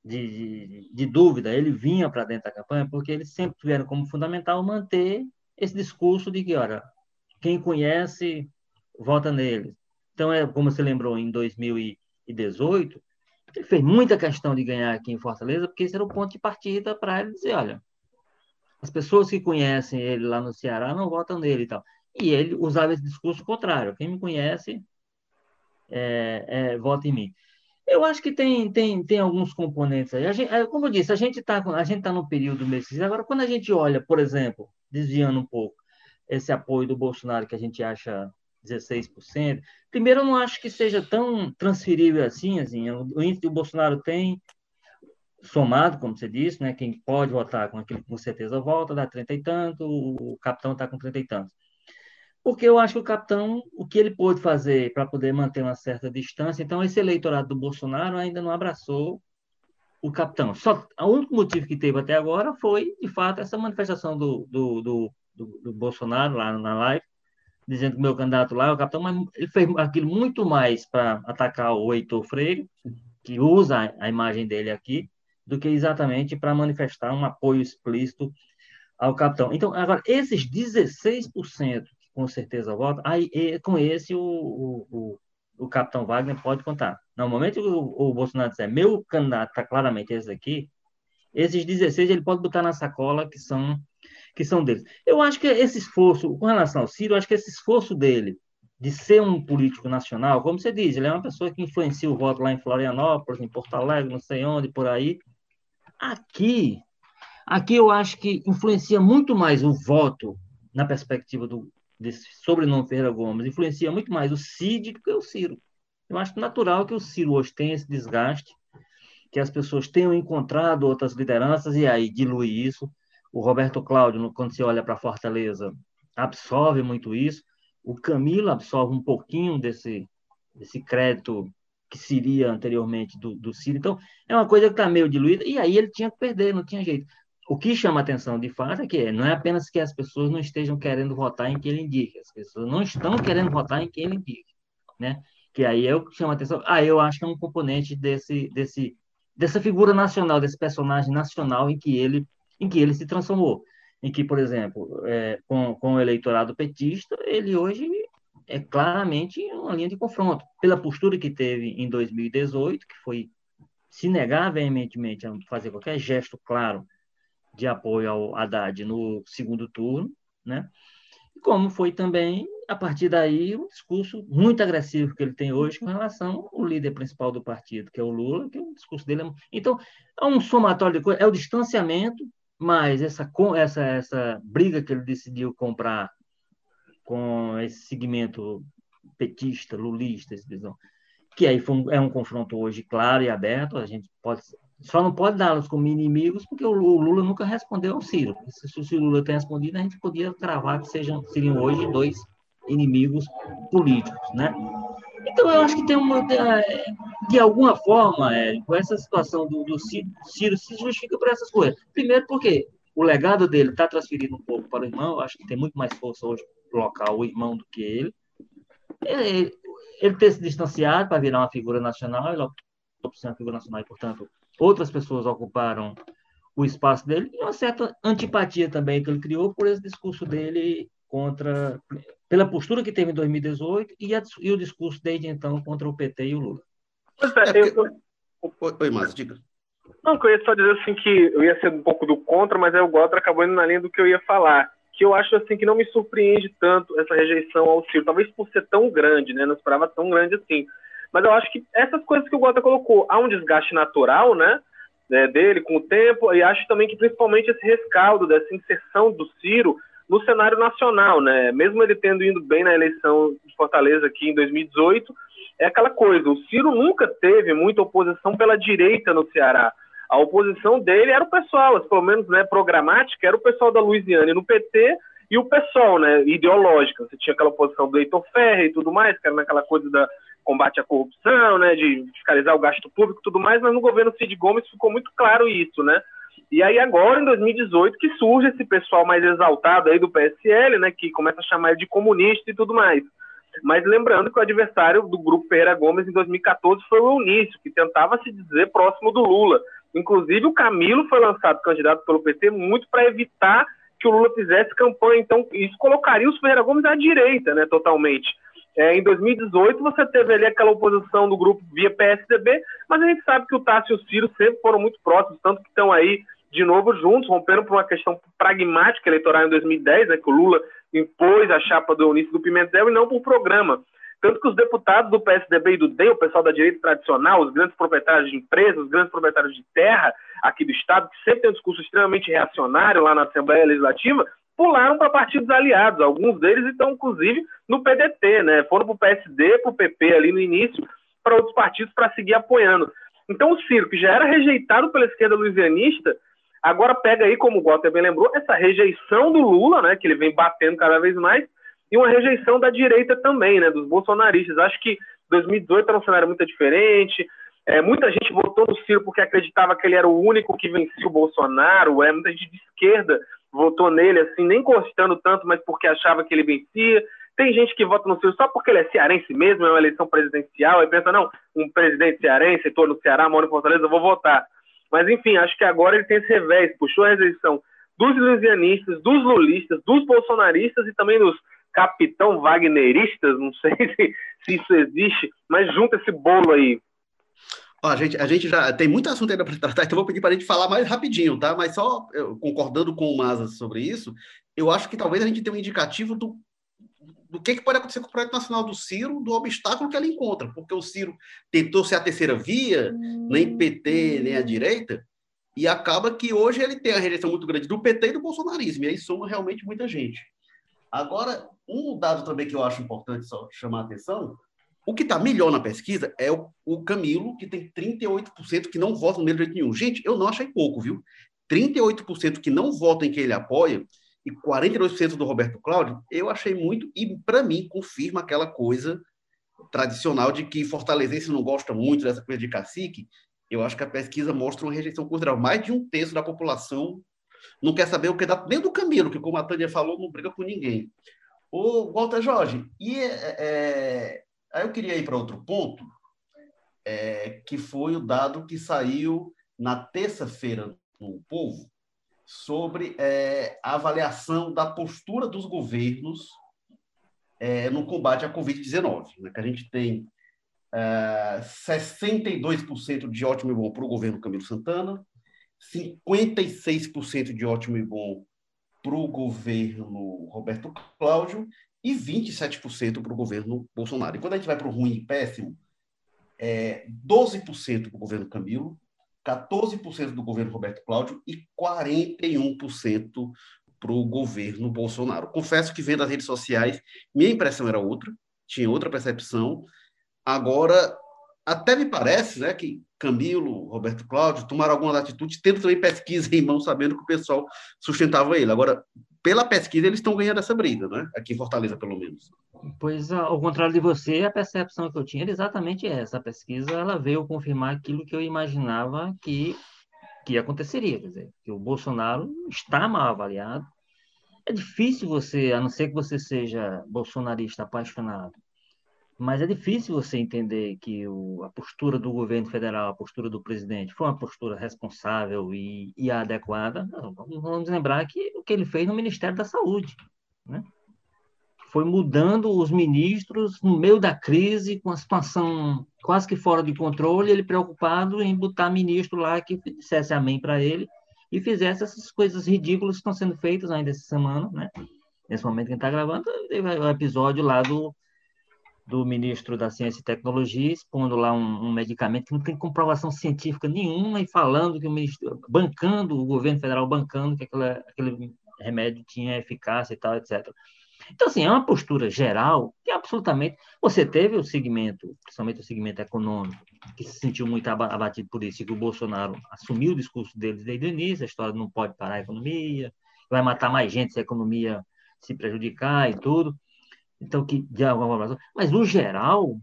de, de, de dúvida, ele vinha para dentro da campanha porque eles sempre tiveram como fundamental manter esse discurso de que, olha, quem conhece vota nele. Então é como você lembrou em 2018, ele fez muita questão de ganhar aqui em Fortaleza porque esse era o ponto de partida para ele dizer, olha as pessoas que conhecem ele lá no Ceará não votam nele e tal. E ele usava esse discurso contrário. Quem me conhece é, é, vota em mim. Eu acho que tem, tem, tem alguns componentes aí. Gente, é, como eu disse, a gente está tá no período mês. Agora, quando a gente olha, por exemplo, desviando um pouco, esse apoio do Bolsonaro que a gente acha 16%, primeiro eu não acho que seja tão transferível assim. assim o índice que o Bolsonaro tem somado, como você disse, né? Quem pode votar com aquele com certeza volta, dá 30 e tanto, o capitão está com 30 e tantos. Porque eu acho que o capitão, o que ele pôde fazer para poder manter uma certa distância, então esse eleitorado do Bolsonaro ainda não abraçou o capitão. Só o único motivo que teve até agora foi, de fato, essa manifestação do, do, do, do, do Bolsonaro lá na live, dizendo que o meu candidato lá é o capitão, mas ele fez aquilo muito mais para atacar o Heitor Freire, que usa a imagem dele aqui, do que exatamente para manifestar um apoio explícito ao capitão. Então, agora, esses 16% que com certeza votam, aí, com esse o, o, o, capitão Wagner pode contar. No momento que o, o Bolsonaro disser, meu candidato está claramente esse aqui, esses 16 ele pode botar na sacola que são que são deles. Eu acho que esse esforço, com relação ao Ciro, eu acho que esse esforço dele de ser um político nacional, como você diz, ele é uma pessoa que influencia o voto lá em Florianópolis, em Porto Alegre, não sei onde, por aí, Aqui, aqui eu acho que influencia muito mais o voto na perspectiva do desse sobrenome Ferreira Gomes, influencia muito mais o Cid do que o Ciro. Eu acho natural que o Ciro hoje tenha esse desgaste, que as pessoas tenham encontrado outras lideranças e aí dilui isso. O Roberto Cláudio, quando se olha para Fortaleza, absorve muito isso. O Camilo absorve um pouquinho desse, desse crédito que seria anteriormente do, do Ciro. Então, é uma coisa que está meio diluída, e aí ele tinha que perder, não tinha jeito. O que chama atenção de fato é que não é apenas que as pessoas não estejam querendo votar em quem ele indica, as pessoas não estão querendo votar em quem ele indica, né? Que aí é o que chama atenção. Ah, eu acho que é um componente desse, desse, dessa figura nacional, desse personagem nacional em que ele, em que ele se transformou. Em que, por exemplo, é, com, com o eleitorado petista, ele hoje é claramente uma linha de confronto. Pela postura que teve em 2018, que foi se negar veementemente a fazer qualquer gesto claro de apoio ao Haddad no segundo turno, né? como foi também, a partir daí, um discurso muito agressivo que ele tem hoje com relação ao líder principal do partido, que é o Lula, que o discurso dele é... Então, é um somatório de coisas, é o distanciamento, mas essa, essa, essa briga que ele decidiu comprar com esse segmento petista, lulista, que aí um, é um confronto hoje claro e aberto, a gente pode só não pode dá-los como inimigos, porque o Lula nunca respondeu ao Ciro. Se, o Lula tem respondido, a gente podia cravar que sejam, seriam hoje dois inimigos políticos, né? Então, eu acho que tem uma. De alguma forma, com essa situação do, do Ciro, Ciro se justifica por essas coisas. Primeiro, porque o legado dele está transferido um pouco para o irmão, eu acho que tem muito mais força hoje colocar o irmão do que ele. Ele, ele ter se distanciado para virar uma figura nacional, ele optou por ser uma figura nacional e, portanto, outras pessoas ocuparam o espaço dele e uma certa antipatia também que ele criou por esse discurso dele contra pela postura que teve em 2018 e, a, e o discurso desde então contra o PT e o Lula. Pois é, é porque... eu... Oi, Márcio, diga. Não, eu ia só dizer assim que eu ia ser um pouco do contra, mas aí o Walter acabou indo na linha do que eu ia falar. Que eu acho assim que não me surpreende tanto essa rejeição ao Ciro, talvez por ser tão grande, né? Não esperava tão grande assim. Mas eu acho que essas coisas que o Walter colocou, há um desgaste natural, né? né dele com o tempo, e acho também que principalmente esse rescaldo dessa inserção do Ciro no cenário nacional, né? Mesmo ele tendo ido bem na eleição de Fortaleza aqui em 2018, é aquela coisa, o Ciro nunca teve muita oposição pela direita no Ceará. A oposição dele era o pessoal, pelo menos né, programática, era o pessoal da Louisiana no PT e o pessoal, né, ideológica. Você tinha aquela oposição do Heitor Ferre e tudo mais, que era naquela coisa da combate à corrupção, né, de fiscalizar o gasto público e tudo mais, mas no governo Cid Gomes ficou muito claro isso, né? E aí agora, em 2018, que surge esse pessoal mais exaltado aí do PSL, né, que começa a chamar ele de comunista e tudo mais. Mas lembrando que o adversário do grupo Pereira Gomes em 2014 foi o Eunício, que tentava se dizer próximo do Lula. Inclusive, o Camilo foi lançado candidato pelo PT muito para evitar que o Lula fizesse campanha. Então, isso colocaria os Ferreira Gomes à direita, né, totalmente. É, em 2018, você teve ali aquela oposição do grupo via PSDB, mas a gente sabe que o Tássio e o Ciro sempre foram muito próximos, tanto que estão aí de novo juntos, romperam por uma questão pragmática eleitoral em 2010, né, que o Lula impôs a chapa do Eunício do Pimentel e não por programa. Tanto que os deputados do PSDB e do DEM, o pessoal da direita tradicional, os grandes proprietários de empresas, os grandes proprietários de terra aqui do Estado, que sempre tem um discurso extremamente reacionário lá na Assembleia Legislativa, pularam para partidos aliados. Alguns deles estão, inclusive, no PDT, né? Foram para o PSD, para o PP ali no início, para outros partidos para seguir apoiando. Então, o Ciro, que já era rejeitado pela esquerda luisianista, agora pega aí, como o Walter bem lembrou, essa rejeição do Lula, né? Que ele vem batendo cada vez mais, e uma rejeição da direita também, né, dos bolsonaristas. Acho que 2018 era um cenário muito diferente. É, muita gente votou no Ciro porque acreditava que ele era o único que vencia o Bolsonaro. É, muita gente de esquerda votou nele, assim, nem gostando tanto, mas porque achava que ele vencia. Tem gente que vota no Ciro só porque ele é cearense mesmo, é uma eleição presidencial, e pensa, não, um presidente cearense, estou no Ceará, moro em Fortaleza, eu vou votar. Mas, enfim, acho que agora ele tem esse revés, puxou a rejeição dos lusianistas, dos lulistas, dos bolsonaristas e também dos capitão wagneristas, não sei se, se isso existe, mas junta esse bolo aí. Ó, a, gente, a gente já tem muito assunto ainda para tratar, então vou pedir para a gente falar mais rapidinho, tá? Mas só eu, concordando com o Maza sobre isso, eu acho que talvez a gente tenha um indicativo do, do que, que pode acontecer com o projeto nacional do Ciro, do obstáculo que ela encontra, porque o Ciro tentou ser a terceira via, nem PT, nem a direita, e acaba que hoje ele tem a rejeição muito grande do PT e do bolsonarismo, e aí soma realmente muita gente. Agora, um dado também que eu acho importante só chamar a atenção, o que está melhor na pesquisa é o, o, Camilo, que tem 38% que não votam nele de jeito nenhum. Gente, eu não achei pouco, viu? 38% que não votam em quem ele apoia e 42% do Roberto Cláudio, eu achei muito, e para mim confirma aquela coisa tradicional de que fortalezense não gosta muito dessa coisa de cacique. Eu acho que a pesquisa mostra uma rejeição considerável. Mais de um terço da população não quer saber o que dá nem do Camilo, que como a Tânia falou, não briga com ninguém. O Walter Jorge, e é, é, aí eu queria ir para outro ponto, é, que foi o dado que saiu na terça-feira no Povo sobre é, a avaliação da postura dos governos é, no combate à Covid-19, né, que a gente tem 62% é, de ótimo e bom para o governo Camilo Santana, 56% de ótimo e bom para o governo Roberto Cláudio e 27% para o governo Bolsonaro. E quando a gente vai para o ruim e péssimo, é 12% para o governo Camilo, 14% do governo Roberto Cláudio e 41% para o governo Bolsonaro. Confesso que vendo as redes sociais, minha impressão era outra, tinha outra percepção. Agora, até me parece né, que Camilo, Roberto Cláudio tomaram algumas atitudes, tendo também pesquisa em mão, sabendo que o pessoal sustentava ele. Agora, pela pesquisa, eles estão ganhando essa briga, né? Aqui em Fortaleza, pelo menos. Pois, ao contrário de você, a percepção que eu tinha era exatamente essa. A pesquisa ela veio confirmar aquilo que eu imaginava que, que aconteceria. Quer dizer, que o Bolsonaro está mal avaliado. É difícil você, a não ser que você seja bolsonarista apaixonado, mas é difícil você entender que o, a postura do governo federal, a postura do presidente, foi uma postura responsável e, e adequada. Vamos lembrar que o que ele fez no Ministério da Saúde, né? foi mudando os ministros no meio da crise, com a situação quase que fora de controle, ele preocupado em botar ministro lá que dissesse amém para ele e fizesse essas coisas ridículas que estão sendo feitas ainda essa semana, né? Nesse momento que a gente está gravando, teve o episódio lá do, do ministro da Ciência e Tecnologia expondo lá um, um, medicamento que não tem comprovação científica nenhuma e falando que o ministro, bancando, o governo federal bancando que aquela, aquele remédio tinha eficácia e tal, etc. Então, assim, é uma postura geral que absolutamente. Você teve o segmento, principalmente o segmento econômico, que se sentiu muito abatido por isso, e que o Bolsonaro assumiu o discurso deles desde o início: a história não pode parar a economia, vai matar mais gente se a economia se prejudicar e tudo. Então, que de alguma forma. Mas, no geral,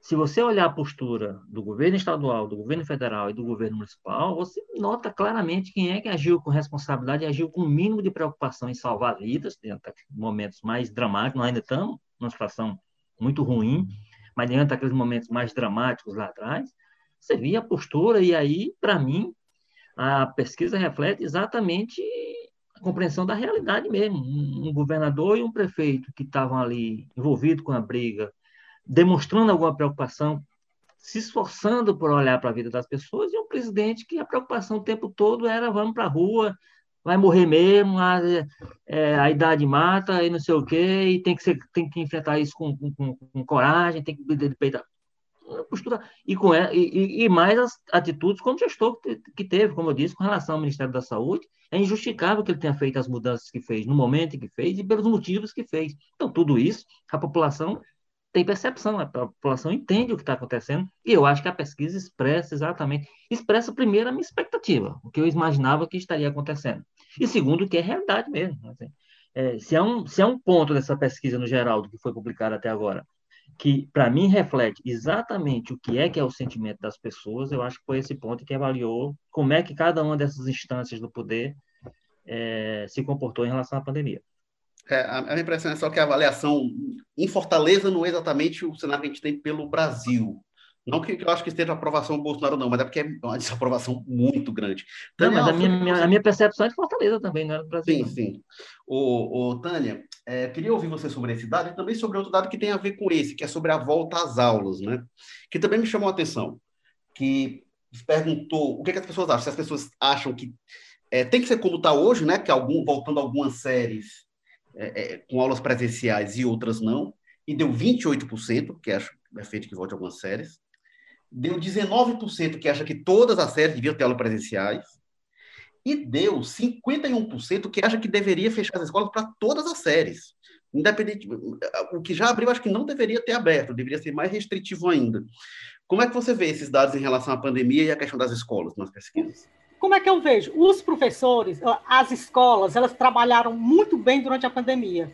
se você olhar a postura do governo estadual, do governo federal e do governo municipal, você nota claramente quem é que agiu com responsabilidade, agiu com o mínimo de preocupação em salvar vidas, dentro de momentos mais dramáticos. Nós ainda estamos numa situação muito ruim, mas diante daqueles momentos mais dramáticos lá atrás, você via a postura, e aí, para mim, a pesquisa reflete exatamente compreensão da realidade mesmo. Um governador e um prefeito que estavam ali envolvidos com a briga demonstrando alguma preocupação, se esforçando por olhar para a vida das pessoas, e um presidente que a preocupação o tempo todo era vamos para a rua, vai morrer mesmo, a, é, a, idade mata e não sei o quê, e tem que, ser, tem que enfrentar isso com, com, com coragem, tem que peitar. Postura, e, com, e, e, mais as atitudes como gestor que teve, como eu disse, com relação ao Ministério da Saúde, é injustificável que ele tenha feito as mudanças que fez, no momento que fez e pelos motivos que fez. Então, tudo isso, a população tem percepção, a população entende o que está acontecendo, e eu acho que a pesquisa expressa exatamente, expressa primeiro a minha expectativa, o que eu imaginava que estaria acontecendo, e segundo, que é realidade mesmo. Assim, é, se, é um, se é um ponto dessa pesquisa no geral, do que foi publicado até agora, que para mim reflete exatamente o que é que é o sentimento das pessoas, eu acho que foi esse ponto que avaliou como é que cada uma dessas instâncias do poder é, se comportou em relação à pandemia. É, a minha impressão é só que a avaliação em Fortaleza não é exatamente o cenário que a gente tem pelo Brasil. Não que, eu acho que esteja a aprovação do Bolsonaro, não, mas é porque é uma desaprovação muito grande. Tânia, não, mas a minha, a minha, percepção é de Fortaleza também, não é do Brasil. Sim, sim. O, o Tânia, é, queria ouvir você sobre esse dado e também sobre outro dado que tem a ver com esse, que é sobre a volta às aulas, né? Que também me chamou a atenção. Que perguntou o que, que as pessoas acham. Se as pessoas acham que é, tem que ser como está hoje, né? Que algum, voltando algumas séries é, é, com aulas presenciais e outras não, e deu 28%, que acho é feito que volte algumas séries, deu 19% que acha que todas as séries deviam ter aulas presenciais, e deu 51% que acha que deveria fechar as escolas para todas as séries. Independente, o que já abriu, acho que não deveria ter aberto, deveria ser mais restritivo ainda. Como é que você vê esses dados em relação à pandemia e à questão das escolas nas pesquisas? como é que eu vejo? Os professores, as escolas, elas trabalharam muito bem durante a pandemia.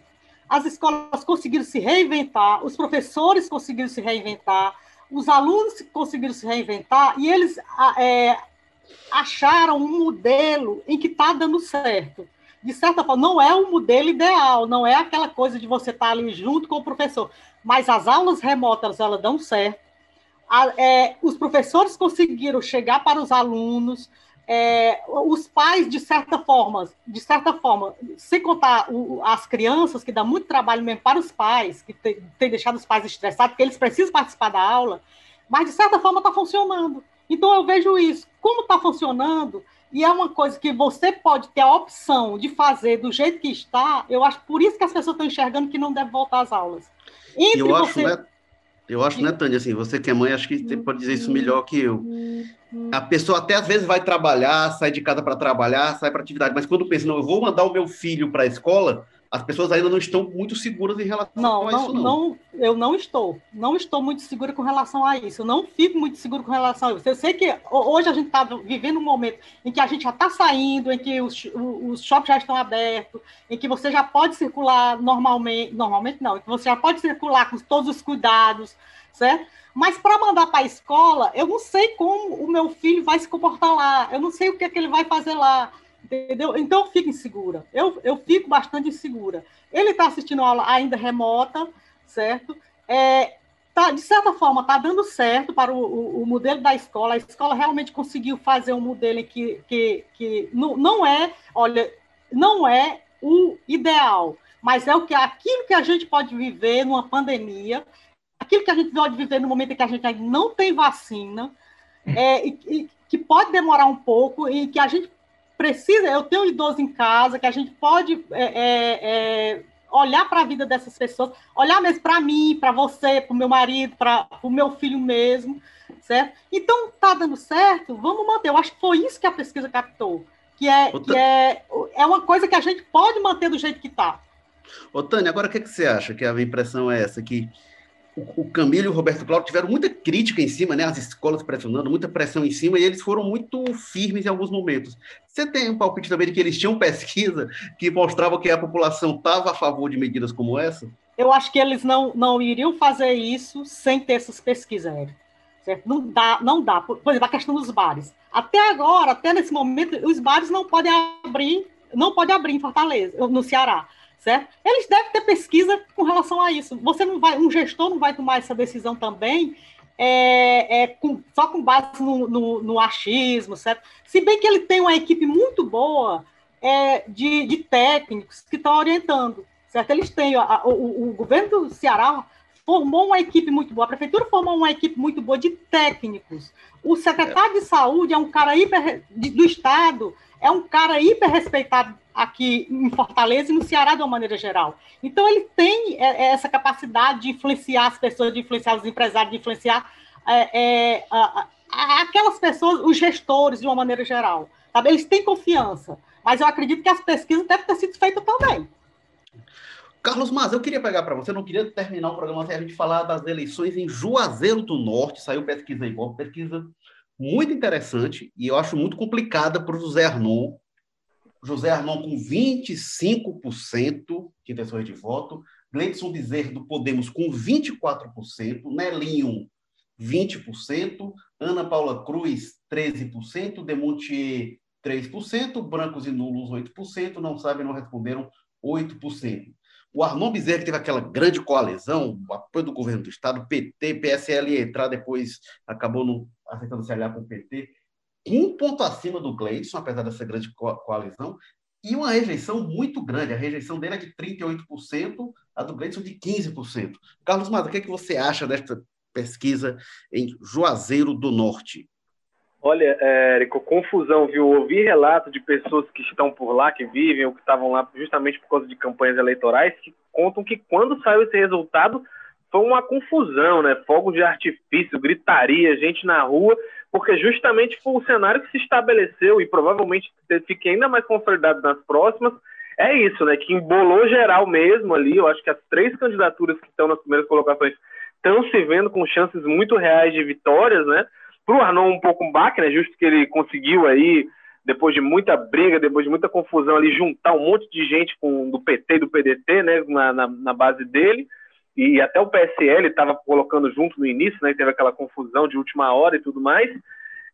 As escolas conseguiram se reinventar, os professores conseguiram se reinventar, os alunos conseguiram se reinventar e eles é, acharam um modelo em que está dando certo. De certa forma, não é o modelo ideal, não é aquela coisa de você estar tá ali junto com o professor, mas as aulas remotas elas dão certo. A, é, os professores conseguiram chegar para os alunos, é, os pais, de certa forma, de certa forma, sem contar o, as crianças, que dá muito trabalho mesmo para os pais, que tem, tem deixado os pais estressados, porque eles precisam participar da aula, mas de certa forma está funcionando. Então eu vejo isso, como está funcionando, e é uma coisa que você pode ter a opção de fazer do jeito que está, eu acho por isso que as pessoas estão enxergando que não deve voltar às aulas. Entre eu você... acho, né? Eu acho, né, Tânia, assim, você que é mãe, acho que você pode dizer isso melhor que eu. A pessoa até às vezes vai trabalhar, sai de casa para trabalhar, sai para atividade, mas quando pensa, não, eu vou mandar o meu filho para a escola, as pessoas ainda não estão muito seguras em relação não, a não, isso, não. não. Eu não estou. Não estou muito segura com relação a isso. Eu não fico muito seguro com relação a isso. Eu sei que hoje a gente está vivendo um momento em que a gente já está saindo, em que os, os shoppings já estão abertos, em que você já pode circular normalmente, normalmente não, em que você já pode circular com todos os cuidados, certo? Mas para mandar para a escola, eu não sei como o meu filho vai se comportar lá, eu não sei o que, é que ele vai fazer lá. Entendeu? Então eu fico insegura. Eu, eu fico bastante insegura. Ele está assistindo aula ainda remota, certo? É, tá, de certa forma, está dando certo para o, o, o, modelo da escola. A escola realmente conseguiu fazer um modelo que, que, que não, não é, olha, não é o ideal, mas é o que aquilo que a gente pode viver numa pandemia, aquilo que a gente pode viver no momento em que a gente ainda não tem vacina, é, e, e, que pode demorar um pouco e que a gente precisa, eu tenho um idoso em casa, que a gente pode é, é, é olhar para a vida dessas pessoas, olhar mesmo para mim, para você, para o meu marido, para o meu filho mesmo, certo? Então, tá dando certo, vamos manter. Eu acho que foi isso que a pesquisa captou, que é, que é, é uma coisa que a gente pode manter do jeito que está. Ô, Tânia, agora o que, que você acha? Que a impressão é essa, que o, Camilo e o Roberto Cláudio tiveram muita crítica em cima, né? As escolas pressionando, muita pressão em cima, e eles foram muito firmes em alguns momentos. Você tem um palpite também de que eles tinham pesquisa que mostrava que a população estava a favor de medidas como essa? Eu acho que eles não, não iriam fazer isso sem ter essas pesquisas, certo? Não dá, não dá. Por, por exemplo, a questão dos bares. Até agora, até nesse momento, os bares não podem abrir, não podem abrir em Fortaleza, no Ceará certo? Eles devem ter pesquisa com relação a isso. Você não vai, um gestor não vai tomar essa decisão também é, é, com, só com base no, no, no, achismo, certo? Se bem que ele tem uma equipe muito boa é, de, de, técnicos que estão orientando, certo? Eles têm, a, o, o, governo do Ceará formou uma equipe muito boa, a prefeitura formou uma equipe muito boa de técnicos. O secretário de saúde é um cara hiper, de, do estado, é um cara hiper respeitado aqui em Fortaleza e no Ceará de uma maneira geral. Então ele tem é, é, essa capacidade de influenciar as pessoas, de influenciar os empresários, de influenciar é, é, aquelas pessoas, os gestores de uma maneira geral. Sabe? Eles têm confiança, mas eu acredito que as pesquisas devem ter sido feitas também. Carlos Mas, eu queria pegar para você, não queria terminar o programa sem a gente falar das eleições em Juazeiro do Norte, saiu pesquisa uma pesquisa muito interessante e eu acho muito complicada para o José Arnon, José Arnon com 25% de intenções de voto, Gleidson Bezerra do Podemos com 24%, Nelinho 20%, Ana Paula Cruz 13%, Demontier 3%, brancos e nulos 8%, não sabem, não responderam 8%. O Arnon Bezerra, teve aquela grande coalizão, o apoio do governo do Estado, PT, PSL entrar, depois acabou não aceitando se aliar com o PT, um ponto acima do Gleison, apesar dessa grande coalizão, e uma rejeição muito grande. A rejeição dele é de 38%, a do Gleison de 15%. Carlos Mata, o que, é que você acha desta pesquisa em Juazeiro do Norte? Olha, Érico, confusão, viu? Ouvi relatos de pessoas que estão por lá, que vivem ou que estavam lá justamente por causa de campanhas eleitorais, que contam que quando saiu esse resultado foi uma confusão, né? Fogos de artifício, gritaria, gente na rua, porque justamente o cenário que se estabeleceu e provavelmente fique ainda mais consolidado nas próximas. É isso, né? Que embolou geral mesmo ali. Eu acho que as três candidaturas que estão nas primeiras colocações estão se vendo com chances muito reais de vitórias, né? Para o Arnon um pouco um baque, né? Justo que ele conseguiu aí, depois de muita briga, depois de muita confusão ali, juntar um monte de gente com, do PT e do PDT, né? Na, na, na base dele e até o PSL estava colocando junto no início, né? Teve aquela confusão de última hora e tudo mais.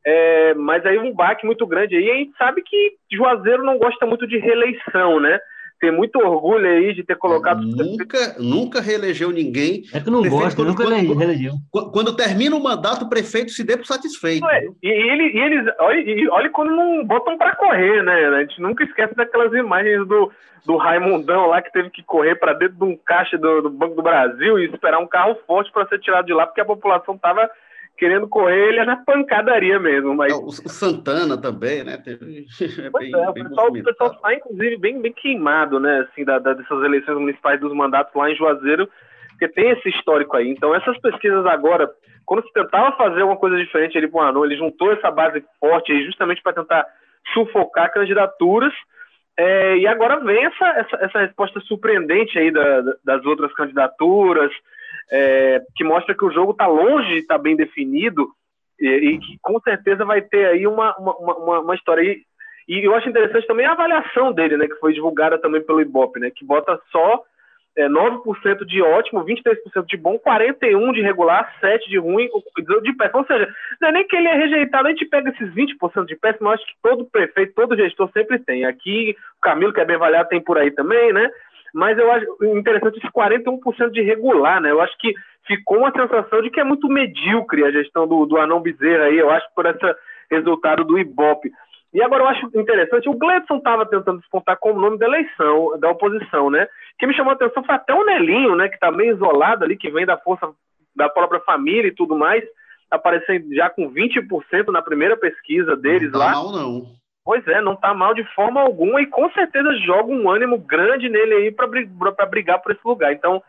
É, mas aí um baque muito grande aí. E a gente sabe que Juazeiro não gosta muito de reeleição, né? Tem muito orgulho aí de ter colocado. Nunca, nunca reelegeu ninguém. É que não gosta, quando, nunca quando, reelegeu. Quando, quando, termina o mandato, o prefeito se dê por satisfeito. É, e, ele, e eles, olha, olha quando não botam para correr, né? A gente nunca esquece daquelas imagens do, do Raimundão lá que teve que correr para dentro de um caixa do, do Banco do Brasil e esperar um carro forte para ser tirado de lá, porque a população tava querendo correr, ele é na pancadaria mesmo. Mas... O Santana também, né? Teve... É bem, é, o pessoal, o pessoal tá, inclusive, bem, bem queimado, né? Assim, da, da, dessas eleições municipais dos mandatos lá em Juazeiro, porque tem esse histórico aí. Então, essas pesquisas agora, quando se tentava fazer uma coisa diferente ali para o ele juntou essa base forte aí justamente para tentar sufocar candidaturas. É, e agora vem essa, essa, essa, resposta surpreendente aí da, das outras candidaturas, é, que mostra que o jogo está longe de estar tá bem definido e, e, que com certeza vai ter aí uma, uma, uma, uma história. E, e eu acho interessante também a avaliação dele, né, que foi divulgada também pelo Ibope, né, que bota só é, 9% de ótimo, 23% de bom, 41% de regular, 7% de ruim, de péssimo. Ou seja, não é nem que ele é rejeitado, a gente pega esses 20% de péssimo, eu acho que todo prefeito, todo gestor sempre tem. Aqui, o Camilo, que é bem avaliado, tem por aí também, né? Mas eu acho interessante esse 41% de regular, né? Eu acho que ficou uma sensação de que é muito medíocre a gestão do, do Anão Bezerra aí, eu acho, por esse resultado do Ibope. E agora eu acho interessante, o Gledson estava tentando despontar como nome da eleição, da oposição, né? que me chamou a atenção foi até o Nelinho, né, que está meio isolado ali, que vem da força da própria família e tudo mais, aparecendo já com 20% na primeira pesquisa deles não tá lá. Não mal, não. Pois é, não tá mal de forma alguma e com certeza joga um ânimo grande nele aí para brigar por esse lugar. Então,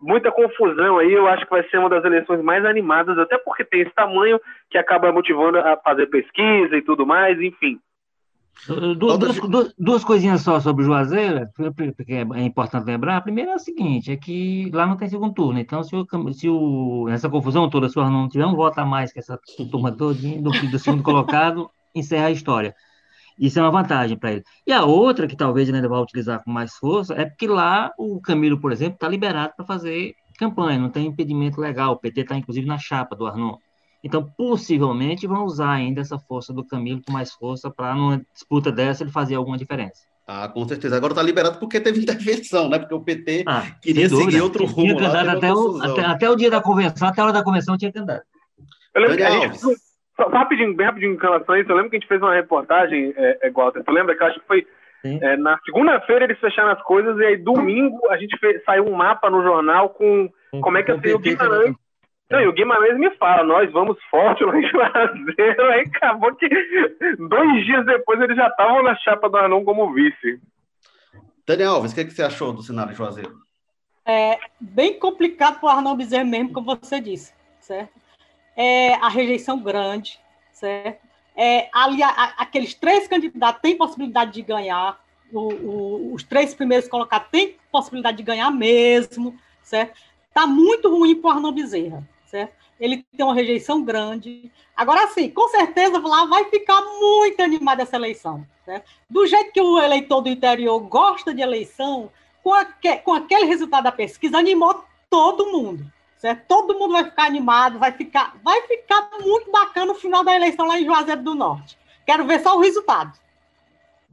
muita confusão aí, eu acho que vai ser uma das eleições mais animadas, até porque tem esse tamanho que acaba motivando a fazer pesquisa e tudo mais, enfim. Duas, duas, duas, coisinhas só sobre o Juazeiro, porque é importante lembrar. A primeira é a seguinte, é que lá não tem segundo turno. Então, se, o, se o, essa confusão toda, se o não tiver um voto a mais que essa turma toda do, do segundo colocado, encerra a história. Isso é uma vantagem para ele. E a outra, que talvez ele ainda vá utilizar com mais força, é porque lá o Camilo, por exemplo, está liberado para fazer campanha, não tem impedimento legal. O PT está, inclusive, na chapa do Arnon. Então, possivelmente, vão usar ainda essa força do Camilo com mais força para, numa disputa dessa, ele fazer alguma diferença. Ah, com certeza. Agora está liberado porque teve intervenção, né? Porque o PT ah, queria seguir outro rumo. Tinha lá, até, o, até, até, o dia da convenção, até a hora da convenção tinha candidato. Eu lembro gente, só, rapidinho, bem rapidinho em relação a isso, eu lembro que a gente fez uma reportagem, é, é, Walter, tu lembra que eu acho que foi é, na segunda-feira eles fecharam as coisas e aí domingo a gente fez, saiu um mapa no jornal com como é que ser o Guimarães não, e o Guimarães me fala, nós vamos forte lá em Juazeiro, aí acabou que dois dias depois eles já estavam na chapa do Anão como vice. Daniel Alves, o que, é que você achou do cenário de Juazeiro? É bem complicado para o Arnão Bezerra mesmo, como você disse, certo? É a rejeição grande, certo? É, ali, a, aqueles três candidatos têm possibilidade de ganhar, o, o, os três primeiros colocados têm possibilidade de ganhar mesmo, certo? Está muito ruim para o Arnão Bezerra, certo? Ele tem uma rejeição grande. Agora, sim, com certeza lá vai ficar muito animada essa eleição. Certo? Do jeito que o eleitor do interior gosta de eleição, com, com aquele resultado da pesquisa, animou todo mundo. Certo? Todo mundo vai ficar animado, vai ficar, vai ficar muito bacana o final da eleição lá em Juazeiro do Norte. Quero ver só o resultado.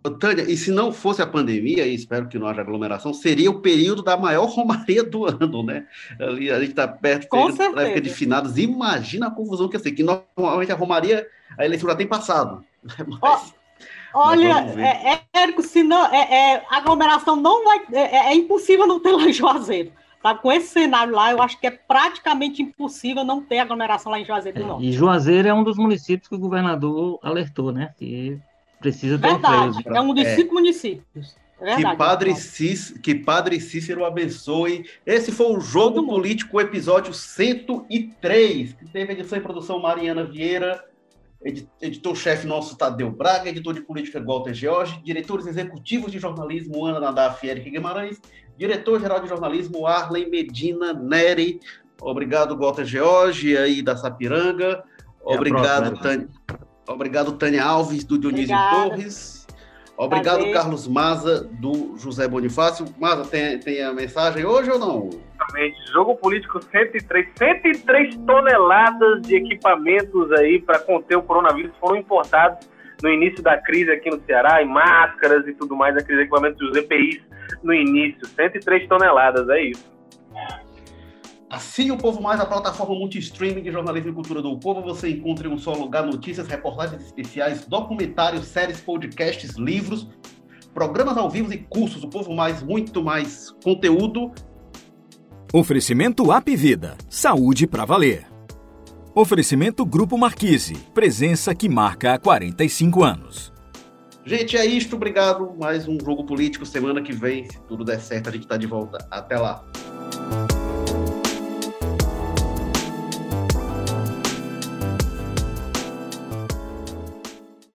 Tânia, e se não fosse a pandemia, e espero que não haja aglomeração, seria o período da maior romaria do ano, né? Ali, a gente está perto da época de finados. Imagina a confusão que ia ser, que normalmente a romaria, a eleição já tem passado. Mas, olha, é, é, Érico, se não, é, é, aglomeração não vai. É, é, é impossível não ter lá em Juazeiro. Tá? Com esse cenário lá, eu acho que é praticamente impossível não ter aglomeração lá em Juazeiro do é, Norte. E Juazeiro é um dos municípios que o governador alertou, né? Que Precisa ter verdade, um É um dos é. cinco municípios. É verdade, que, Padre Cícero, que Padre Cícero abençoe. Esse foi o Jogo Político, episódio 103, que teve edição e produção Mariana Vieira, editor-chefe nosso Tadeu Braga, editor de política Walter George, diretores executivos de jornalismo Ana Nadaf e Eric Guimarães, diretor-geral de jornalismo Arlen Medina Neri. Obrigado, Walter George, aí da Sapiranga. Obrigado, Tânia. Obrigado, Tânia Alves, do Dionísio Obrigada. Torres. Obrigado, Prazer. Carlos Maza, do José Bonifácio. Maza, tem, tem a mensagem hoje ou não? Exatamente. Jogo político 103. 103 toneladas de equipamentos aí para conter o coronavírus foram importados no início da crise aqui no Ceará, e máscaras e tudo mais, aqueles equipamentos dos EPIs no início. 103 toneladas, é isso. Assine o Povo Mais, a plataforma multi-streaming de jornalismo e cultura do povo. Você encontra em um só lugar notícias, reportagens especiais, documentários, séries, podcasts, livros, programas ao vivo e cursos. O Povo Mais, muito mais conteúdo. Oferecimento App Vida. Saúde para valer. Oferecimento Grupo Marquise. Presença que marca há 45 anos. Gente, é isto. Obrigado. Mais um jogo político. Semana que vem, se tudo der certo, a gente está de volta. Até lá.